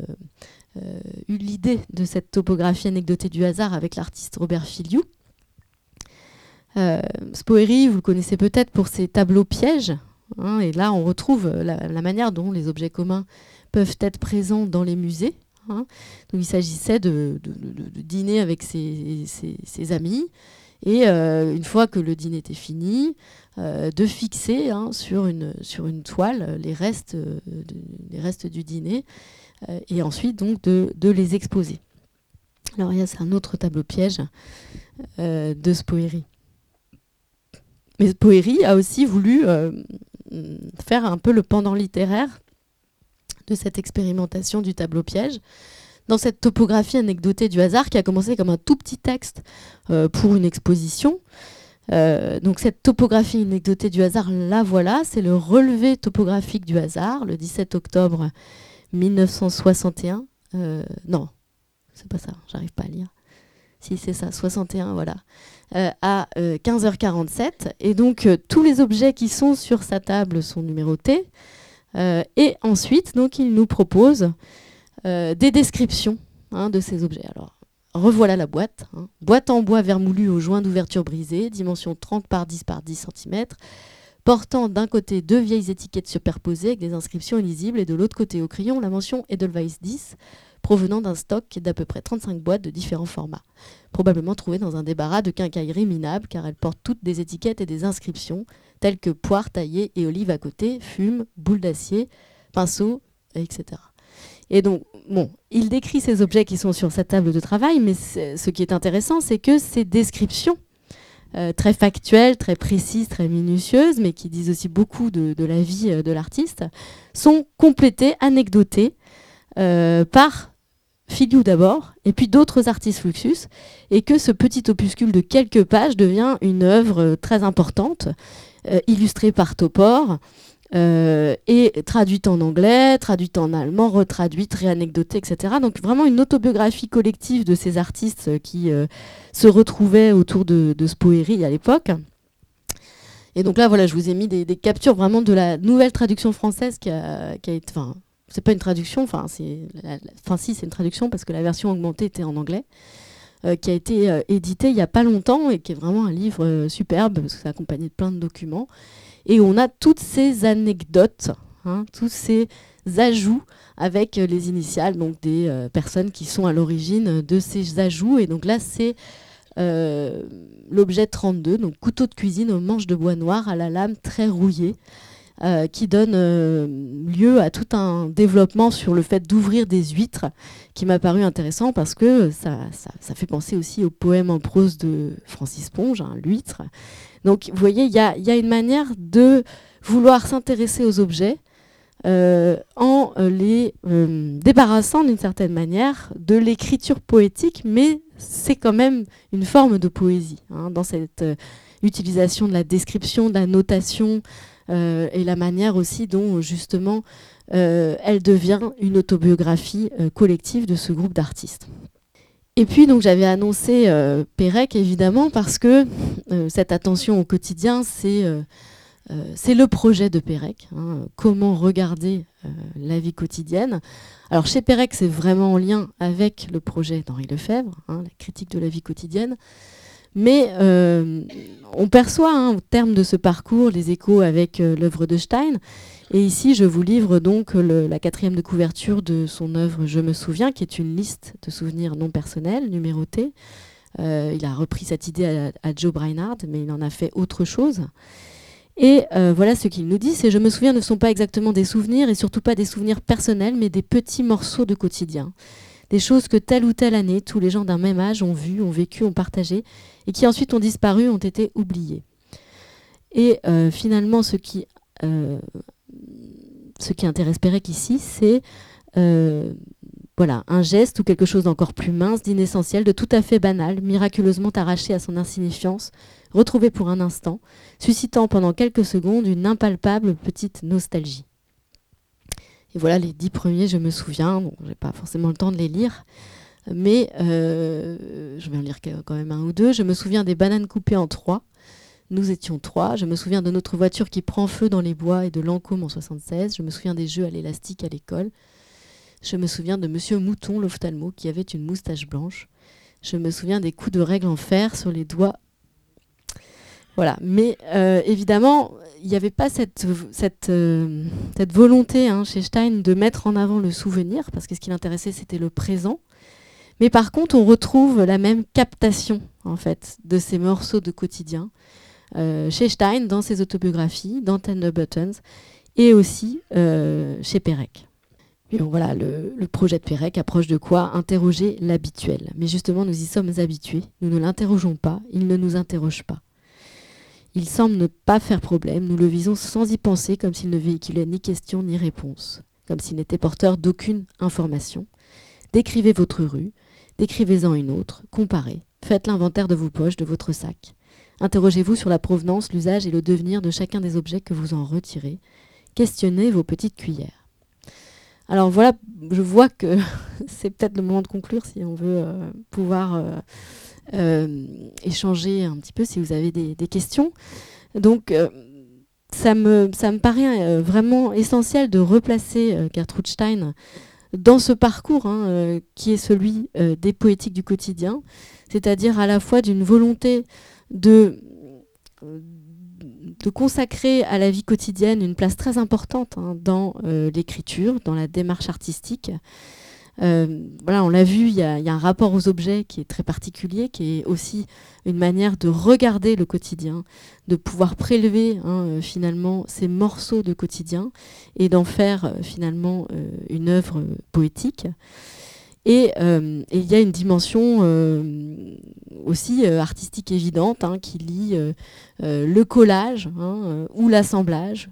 eu l'idée de cette topographie anecdotée du hasard avec l'artiste Robert Filiou. Euh, Spoeri, vous le connaissez peut-être pour ses tableaux pièges. Hein, et là, on retrouve la, manière dont les objets communs peuvent être présents dans les musées. Hein. Il s'agissait de, dîner avec ses, amis. Et euh, une fois que le dîner était fini, euh, de fixer hein, sur, une, toile les restes, les restes du dîner. et ensuite, donc, de, les exposer. Alors, il y a un autre tableau piège de Spoeri. Mais Poéry a aussi voulu euh, faire un peu le pendant littéraire de cette expérimentation du tableau piège dans cette topographie anecdotée du hasard qui a commencé comme un tout petit texte euh, pour une exposition. Euh, donc cette topographie anecdotée du hasard, la voilà, c'est le relevé topographique du hasard, le 17 octobre 1961. non, c'est pas ça, j'arrive pas à lire. Si c'est ça, 61, voilà. Euh, à 15h47. Euh, et donc, euh, tous les objets qui sont sur sa table sont numérotés. et ensuite, donc, il nous propose des descriptions hein, de ces objets. Alors, revoilà la boîte. Hein. Boîte en bois vermoulu au joint d'ouverture brisé, dimension 30 par 10 par 10 cm, portant d'un côté deux vieilles étiquettes superposées avec des inscriptions illisibles et de l'autre côté au crayon la mention Edelweiss 10, provenant d'un stock d'à peu près 35 boîtes de différents formats, probablement trouvées dans un débarras de quincaillerie minable car elles portent toutes des étiquettes et des inscriptions telles que poire taillée et olive à côté, fume, boule d'acier, pinceau, etc. Et donc, bon, il décrit ces objets qui sont sur sa table de travail, mais ce qui est intéressant, c'est que ces descriptions euh, très factuelles, très précises, très minutieuses, mais qui disent aussi beaucoup de, la vie euh, de l'artiste, sont complétées, anecdotées euh, par Filiou d'abord, et puis d'autres artistes Fluxus, et que ce petit opuscule de quelques pages devient une œuvre très importante, illustrée par Topor, euh, et traduite en anglais, traduite en allemand, retraduite, réanecdotée, etc. Donc vraiment une autobiographie collective de ces artistes qui euh, se retrouvaient autour de, de à l'époque. Et donc là, voilà, je vous ai mis des, captures vraiment de la nouvelle traduction française qui a, été... Enfin, c'est pas une traduction, enfin, si, c'est une traduction parce que la version augmentée était en anglais. Euh, qui a été édité il n'y a pas longtemps et qui est vraiment un livre superbe parce que c'est accompagné de plein de documents et on a toutes ces anecdotes, hein, tous ces ajouts avec les initiales donc des euh, personnes qui sont à l'origine de ces ajouts. Et donc là, c'est euh, l'objet 32, donc couteau de cuisine aux manches de bois noir à la lame très rouillée. Euh, qui donne lieu à tout un développement sur le fait d'ouvrir des huîtres, qui m'a paru intéressant parce que ça, ça, fait penser aussi au poème en prose de Francis Ponge, hein, l'huître, donc, vous voyez, il y a, une manière de vouloir s'intéresser aux objets euh, en euh, les euh, débarrassant d'une certaine manière de l'écriture poétique, mais c'est quand même une forme de poésie hein, dans cette utilisation de la description, de la notation et la manière aussi dont justement elle devient une autobiographie collective de ce groupe d'artistes. Et puis donc j'avais annoncé euh, Pérec évidemment parce que euh, cette attention au quotidien c'est euh, c'est le projet de Pérec. Hein, comment regarder la vie quotidienne. Alors chez Pérec c'est vraiment en lien avec le projet d'Henri Lefebvre, hein, la critique de la vie quotidienne. Mais on perçoit hein, au terme de ce parcours les échos avec l'œuvre de Stein. Et ici, je vous livre donc la quatrième de couverture de son œuvre Je me souviens, qui est une liste de souvenirs non personnels, numérotés. Euh, il a repris cette idée à, Joe Brainard, mais il en a fait autre chose. Et euh, voilà ce qu'il nous dit, c'est Je me souviens ne sont pas exactement des souvenirs, et surtout pas des souvenirs personnels, mais des petits morceaux de quotidien. Des choses que telle ou telle année, tous les gens d'un même âge ont vues, ont vécu, ont partagé, et qui ensuite ont disparu, ont été oubliés. Et euh, finalement, ce qui ce qui intéresse Pérec ici, c'est euh, voilà, un geste ou quelque chose d'encore plus mince, d'inessentiel, de tout à fait banal, miraculeusement arraché à son insignifiance, retrouvé pour un instant, suscitant pendant quelques secondes une impalpable petite nostalgie. Voilà les dix premiers, je me souviens, bon, j'ai pas forcément le temps de les lire, mais euh, je vais en lire quand même un ou deux. Je me souviens des bananes coupées en trois, nous étions trois. Je me souviens de notre voiture qui prend feu dans les bois et de Lancôme en 76. Je me souviens des jeux à l'élastique à l'école. Je me souviens de Monsieur Mouton, l'ophtalmo, qui avait une moustache blanche. Je me souviens des coups de règle en fer sur les doigts. Voilà. Mais euh, évidemment, il n'y avait pas cette, euh, volonté hein, chez Stein de mettre en avant le souvenir, parce que ce qui l'intéressait, c'était le présent. Mais par contre, on retrouve la même captation, en fait, de ces morceaux de quotidien euh, chez Stein, dans ses autobiographies, dans Tender Buttons, et aussi chez Pérec. voilà, le, projet de Pérec approche de quoi Interroger l'habituel. Mais justement, nous y sommes habitués, nous ne l'interrogeons pas, il ne nous interroge pas. Il semble ne pas faire problème, nous le visons sans y penser, comme s'il ne véhiculait ni question ni réponse, comme s'il n'était porteur d'aucune information. Décrivez votre rue, décrivez-en une autre, comparez, faites l'inventaire de vos poches, de votre sac. Interrogez-vous sur la provenance, l'usage et le devenir de chacun des objets que vous en retirez. Questionnez vos petites cuillères. Alors voilà, je vois que c'est peut-être le moment de conclure si on veut euh, pouvoir euh, échanger un petit peu, si vous avez des, questions. Donc ça, me, ça me paraît vraiment essentiel de replacer Gertrude Stein dans ce parcours hein, qui est celui des poétiques du quotidien, c'est-à-dire à la fois d'une volonté de, de consacrer à la vie quotidienne une place très importante hein, dans euh, l'écriture, dans la démarche artistique, voilà, on l'a vu, il y, a un rapport aux objets qui est très particulier, qui est aussi une manière de regarder le quotidien, de pouvoir prélever hein, finalement ces morceaux de quotidien et d'en faire finalement une œuvre poétique. Euh, et, il y a une dimension euh, aussi euh, artistique évidente hein, qui lie le collage hein, ou l'assemblage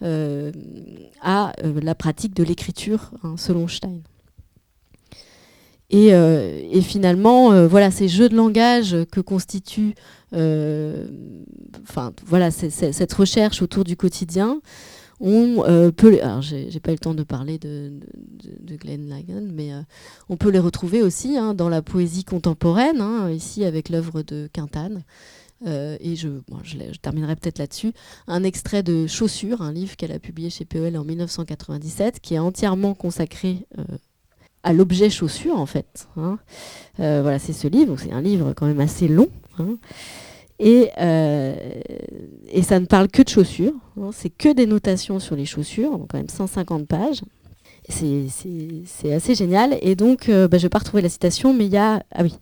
à la pratique de l'écriture selon Stein. Et, finalement, voilà, ces jeux de langage que constitue enfin, voilà, cette recherche autour du quotidien, on euh, peut, alors j'ai pas eu le temps de parler de, Glenn Lagan, mais euh, on peut les retrouver aussi hein, dans la poésie contemporaine, hein, ici avec l'œuvre de Quintane. Euh, et je, je, terminerai peut-être là-dessus. Un extrait de Chaussures, un livre qu'elle a publié chez PEL en 1997, qui est entièrement consacré à l'objet chaussure, en fait. Hein. voilà, c'est ce livre. C'est un livre quand même assez long. Euh, et, ça ne parle que de chaussures. Hein. c'est que des notations sur les chaussures, quand même 150 pages. C'est assez génial. Et donc, euh, bah, je ne vais pas retrouver la citation, mais il y a, ah oui,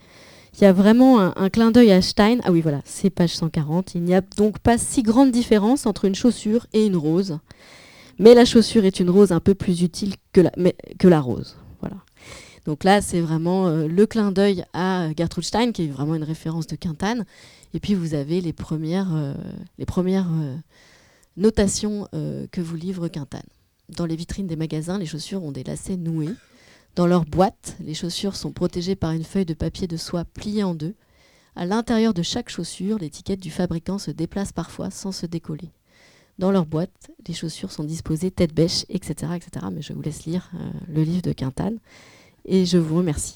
il y a vraiment un, clin d'œil à Stein. Ah oui, voilà, c'est page 140. Il n'y a donc pas si grande différence entre une chaussure et une rose. Mais la chaussure est une rose un peu plus utile que la, que la rose. Donc là, c'est vraiment euh, le clin d'œil à Gertrude Stein, qui est vraiment une référence de Quintane. Et puis vous avez les premières, euh, euh, notations que vous livre Quintane. Dans les vitrines des magasins, les chaussures ont des lacets noués. Dans leur boîte, les chaussures sont protégées par une feuille de papier de soie pliée en deux. À l'intérieur de chaque chaussure, l'étiquette du fabricant se déplace parfois sans se décoller. Dans leur boîte, les chaussures sont disposées tête bêche, etc., etc. Mais je vous laisse lire le livre de Quintane. Et je vous remercie.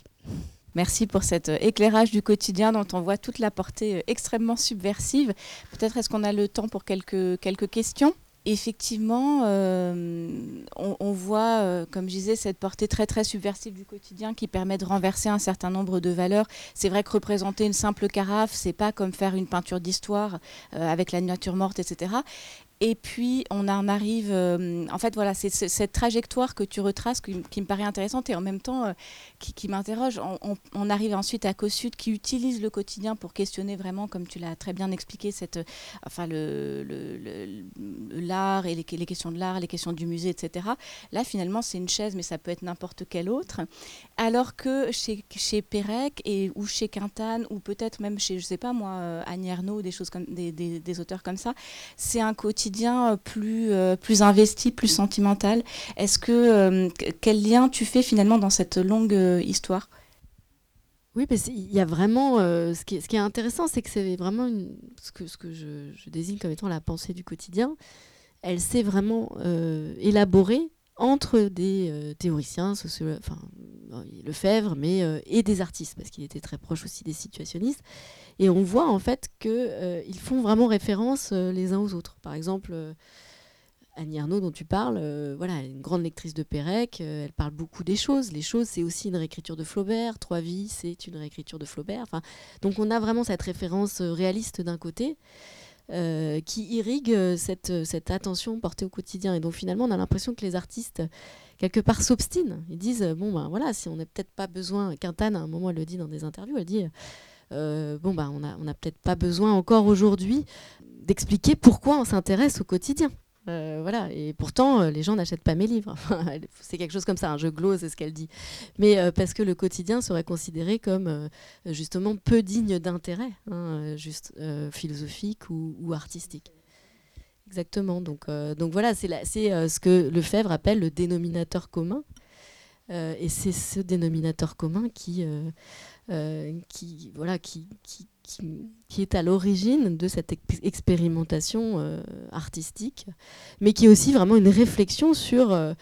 Merci pour cet euh, éclairage du quotidien dont on voit toute la portée euh, extrêmement subversive. Peut-être est-ce qu'on a le temps pour quelques, quelques questions? Effectivement, euh, on, voit, comme je disais, cette portée très très subversive du quotidien qui permet de renverser un certain nombre de valeurs. C'est vrai que représenter une simple carafe, c'est pas comme faire une peinture d'histoire avec la nature morte, etc. Et puis, on en arrive. Euh, en fait, voilà, c'est cette trajectoire que tu retraces qui, me paraît intéressante et en même temps euh, qui, m'interroge. On, arrive ensuite à Cossud qui utilise le quotidien pour questionner vraiment, comme tu l'as très bien expliqué, cette, enfin, l'art et les, questions de l'art, les questions du musée, etc. Là, finalement, c'est une chaise, mais ça peut être n'importe quelle autre. Alors que chez, chez Pérec et, ou chez Quintane, ou peut-être même chez, je sais pas moi, euh, Annie Ernaux, des, choses comme, des, des auteurs comme ça, c'est un quotidien euh, plus, euh, plus investi, plus sentimental. Est-ce que euh, quel lien tu fais finalement dans cette longue histoire? Oui, mais il y a vraiment. ce, qui est, intéressant, c'est que c'est vraiment ce que, je, désigne comme étant la pensée du quotidien. Elle s'est vraiment élaborée entre des théoriciens, enfin, Lefebvre, mais, et des artistes, parce qu'il était très proche aussi des situationnistes. Et on voit en fait qu'ils euh, font vraiment référence euh, les uns aux autres. Par exemple, euh, Annie Arnaud dont tu parles, voilà, une grande lectrice de Pérec, elle parle beaucoup des choses. Les choses, c'est aussi une réécriture de Flaubert. Trois vies, c'est une réécriture de Flaubert. Donc on a vraiment cette référence réaliste d'un côté. qui irrigue cette, cette, attention portée au quotidien. Et donc finalement, on a l'impression que les artistes, quelque part, s'obstinent. Ils disent, bon ben voilà, si on n'a peut-être pas besoin, Quintane, à un moment, elle le dit dans des interviews, elle dit, euh, bon, bah, on n'a a peut-être pas besoin encore aujourd'hui d'expliquer pourquoi on s'intéresse au quotidien. Euh, voilà, et pourtant, euh, les gens n'achètent pas mes livres. c'est quelque chose comme ça, un jeu glose, c'est ce qu'elle dit. Mais parce que le quotidien serait considéré comme justement peu digne d'intérêt, hein, juste philosophique ou, artistique. Exactement. Donc, donc voilà, c'est ce que Lefebvre appelle le dénominateur commun. et c'est ce dénominateur commun qui qui, voilà, qui, qui, qui, est à l'origine de cette expérimentation euh, artistique, mais qui est aussi vraiment une réflexion sur, euh,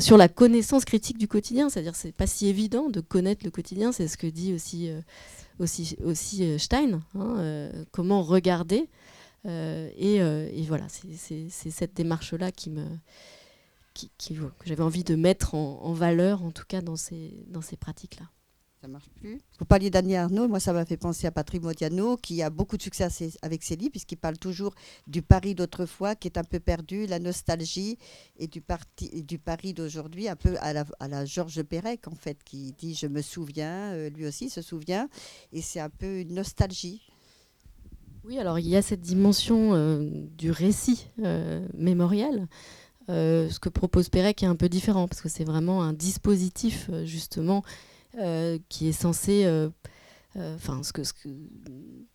sur la connaissance critique du quotidien. C'est-à-dire c'est pas si évident de connaître le quotidien, c'est ce que dit aussi, aussi, aussi Stein, hein, comment regarder. Et, et, voilà, c'est cette démarche-là qui me... Qui, qui, que j'avais envie de mettre en, en, valeur, en tout cas dans ces, dans ces pratiques-là. Ça marche plus. Vous parliez d'Annie Arnaud, moi ça m'a fait penser à Patrick Modiano, qui a beaucoup de succès avec ses livres, puisqu'il parle toujours du Paris d'autrefois, qui est un peu perdu, la nostalgie, et du, parti, du Paris d'aujourd'hui, un peu à la, à la Georges Perec, en fait, qui dit Je me souviens, euh, lui aussi se souvient, et c'est un peu une nostalgie. Oui, alors il y a cette dimension euh, du récit euh, mémoriel. ce que propose Perec est un peu différent, parce que c'est vraiment un dispositif, justement, euh, qui est censé. Euh, euh, enfin, ce que, ce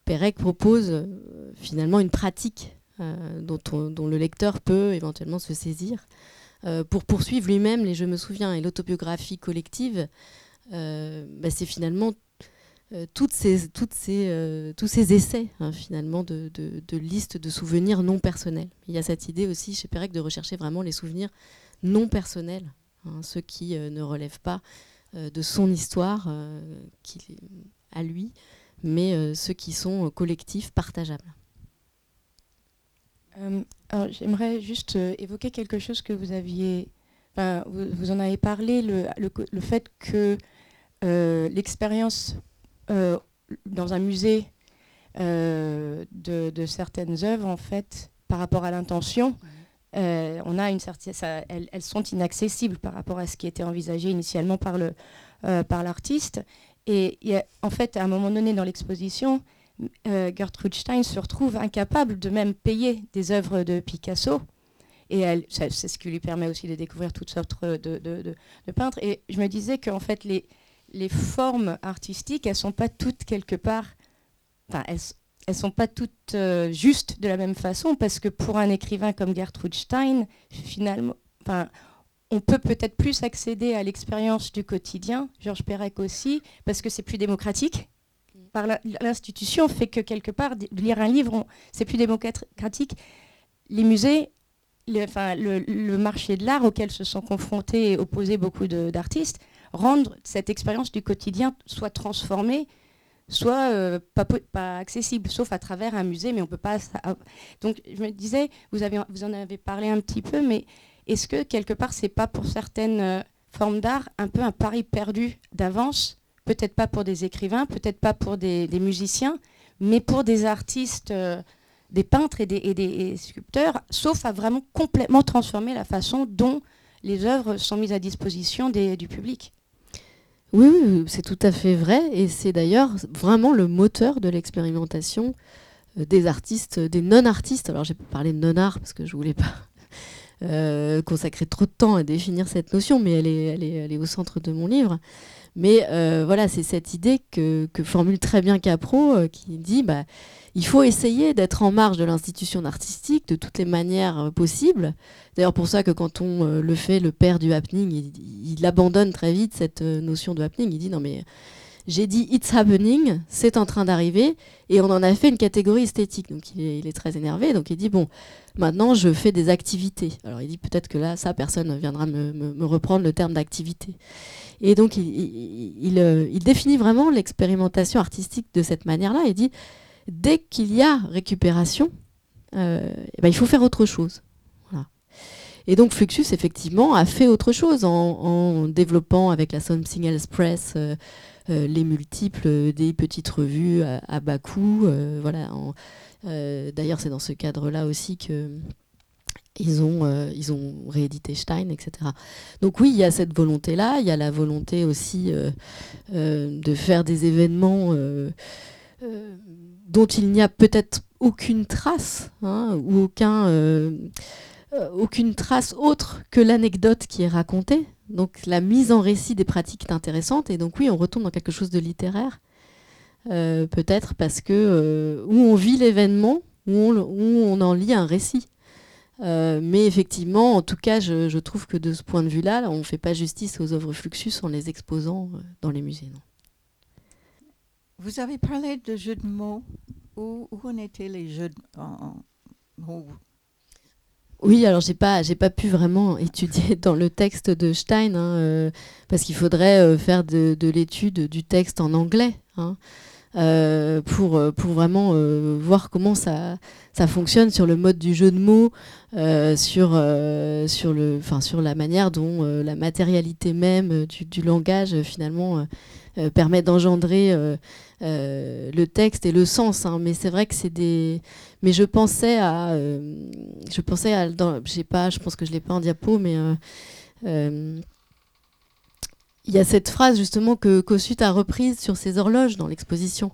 Pérec propose, finalement, une pratique dont, le lecteur peut éventuellement se saisir pour poursuivre lui-même les Je me souviens et l'autobiographie collective. Bah, c'est finalement tous ces essais hein, finalement de, listes de souvenirs non personnels. Il y a cette idée aussi chez Pérec de rechercher vraiment les souvenirs non personnels, hein, ceux qui ne relèvent pas de son histoire euh, à lui, mais euh, ceux qui sont collectifs, partageables. j'aimerais juste évoquer quelque chose que vous aviez, vous, en avez parlé, le, le, fait que l'expérience dans un musée de, certaines œuvres, en fait, par rapport à l'intention, euh, on a une certaine, elles, sont inaccessibles par rapport à ce qui était envisagé initialement par le euh, par l'artiste. Et en fait, à un moment donné dans l'exposition, euh, Gertrude Stein se retrouve incapable de même payer des œuvres de Picasso. Et c'est ce qui lui permet aussi de découvrir toutes sortes de, peintres. Et je me disais qu'en fait, les, formes artistiques, elles sont pas toutes quelque part. Enfin, elles, elles sont pas toutes euh, justes de la même façon parce que pour un écrivain comme Gertrude Stein, finalement, on peut peut-être plus accéder à l'expérience du quotidien, Georges Perec aussi, parce que c'est plus démocratique. Par l'institution fait que quelque part, lire un livre, c'est plus démocratique. Les musées, le, enfin, le, marché de l'art auquel se sont confrontés et opposés beaucoup d'artistes, rendent cette expérience du quotidien soit transformée soit euh, pas, accessible, sauf à travers un musée, mais on peut pas. Donc je me disais, vous, avez, vous en avez parlé un petit peu, mais est-ce que quelque part c'est pas pour certaines euh, formes d'art un peu un pari perdu d'avance? Peut-être pas pour des écrivains, peut-être pas pour des, musiciens, mais pour des artistes, euh, des peintres et des, sculpteurs, sauf à vraiment complètement transformer la façon dont les œuvres sont mises à disposition du public. Oui, c'est tout à fait vrai. Et c'est d'ailleurs vraiment le moteur de l'expérimentation euh, des artistes, des non-artistes. Alors j'ai parlé de non-art parce que je voulais pas euh, consacrer trop de temps à définir cette notion, mais elle est, au centre de mon livre. Mais euh, voilà, c'est cette idée que, que, formule très bien Capro, qui dit bah, il faut essayer d'être en marge de l'institution artistique de toutes les manières euh, possibles. D'ailleurs, pour ça que quand on euh, le fait, le père du happening, il, abandonne très vite cette euh, notion de happening. Il dit non mais j'ai dit it's happening, c'est en train d'arriver, et on en a fait une catégorie esthétique. Donc il est, très énervé, donc il dit bon, maintenant je fais des activités. Alors il dit peut-être que là, ça, personne viendra me, reprendre le terme d'activité. Et donc il, il définit vraiment l'expérimentation artistique de cette manière-là. Il dit dès qu'il y a récupération, euh, eh ben, il faut faire autre chose. Et donc Fluxus, effectivement, a fait autre chose en, développant avec la Something Else Press euh, euh, les multiples des petites revues à, bas coût. voilà, D'ailleurs, c'est dans ce cadre-là aussi que ils ont, réédité Stein, etc. Donc oui, il y a cette volonté-là, il y a la volonté aussi de faire des événements dont il n'y a peut-être aucune trace hein, ou euh, euh, aucune trace autre que l'anecdote qui est racontée. Donc la mise en récit des pratiques est intéressante et donc oui, on retombe dans quelque chose de littéraire, euh, peut-être parce que où on vit l'événement, où on, en lit un récit. mais effectivement, en tout cas, je, je, trouve que de ce point de vue-là, on ne fait pas justice aux œuvres Fluxus en les exposant dans les musées. Non. Vous avez parlé de jeux de mots. Où, en étaient les jeux de mots? Oui, alors j'ai pas j'ai pas pu vraiment étudier dans le texte de Stein hein, euh, parce qu'il faudrait euh, faire de, de l'étude du texte en anglais. Hein. euh, pour, vraiment voir comment ça, fonctionne sur le mode du jeu de mots, sur, la manière dont la matérialité même du langage finalement permet d'engendrer le texte et le sens. Hein. Mais c'est vrai que c'est des. Mais je pensais à. je pensais à. Dans... pas, je pense que je l'ai pas en diapo, mais il y a cette phrase justement que Kossuth a reprise sur ses horloges dans l'exposition.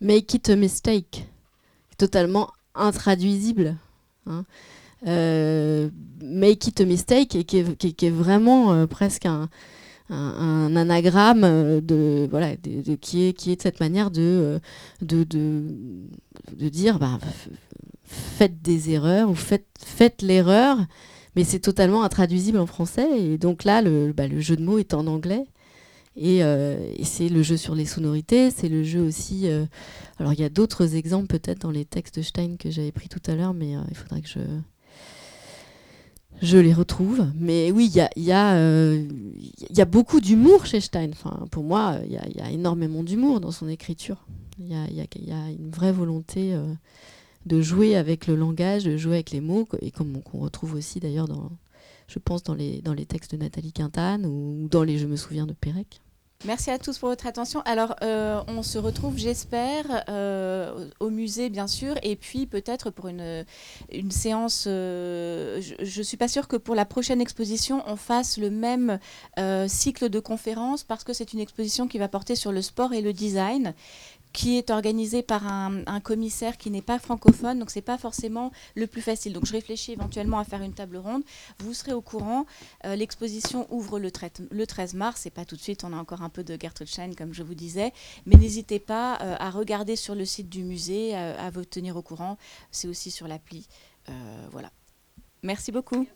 Make it a mistake. Totalement intraduisible. Hein. Euh, make it a mistake, et qui est, vraiment euh, presque un, anagramme de, voilà, qui, est, qui est de cette manière de, de, de, dire bah, faites des erreurs ou faites, faites l'erreur mais c'est totalement intraduisible en français. Et donc là, le, bah, le jeu de mots est en anglais. Euh, et, c'est le jeu sur les sonorités, c'est le jeu aussi. Euh, alors il y a d'autres exemples peut-être dans les textes de Stein que j'avais pris tout à l'heure, mais euh, il faudrait que je, je les retrouve. Mais oui, il y a, beaucoup d'humour chez Stein. Enfin, pour moi, il y, a énormément d'humour dans son écriture. Il y a, une vraie volonté de jouer avec le langage, de jouer avec les mots, et comme on retrouve aussi d'ailleurs dans, je pense, dans les, dans les textes de Nathalie Quintane ou dans les Je me souviens de Pérec. Merci à tous pour votre attention. Alors, euh, on se retrouve, j'espère, euh, au musée, bien sûr, et puis peut-être pour une, séance. Euh, je ne suis pas sûre que pour la prochaine exposition, on fasse le même cycle de conférences, parce que c'est une exposition qui va porter sur le sport et le design qui est organisé par un, commissaire qui n'est pas francophone, donc c'est pas forcément le plus facile. Donc je réfléchis éventuellement à faire une table ronde. Vous serez au courant. Euh, l'exposition ouvre le, le, 13 mars, et pas tout de suite. On a encore un peu de Gertrude Schein, comme je vous disais, mais n'hésitez pas euh, à regarder sur le site du musée, à vous tenir au courant. C'est aussi sur l'appli. Euh, voilà. Merci beaucoup.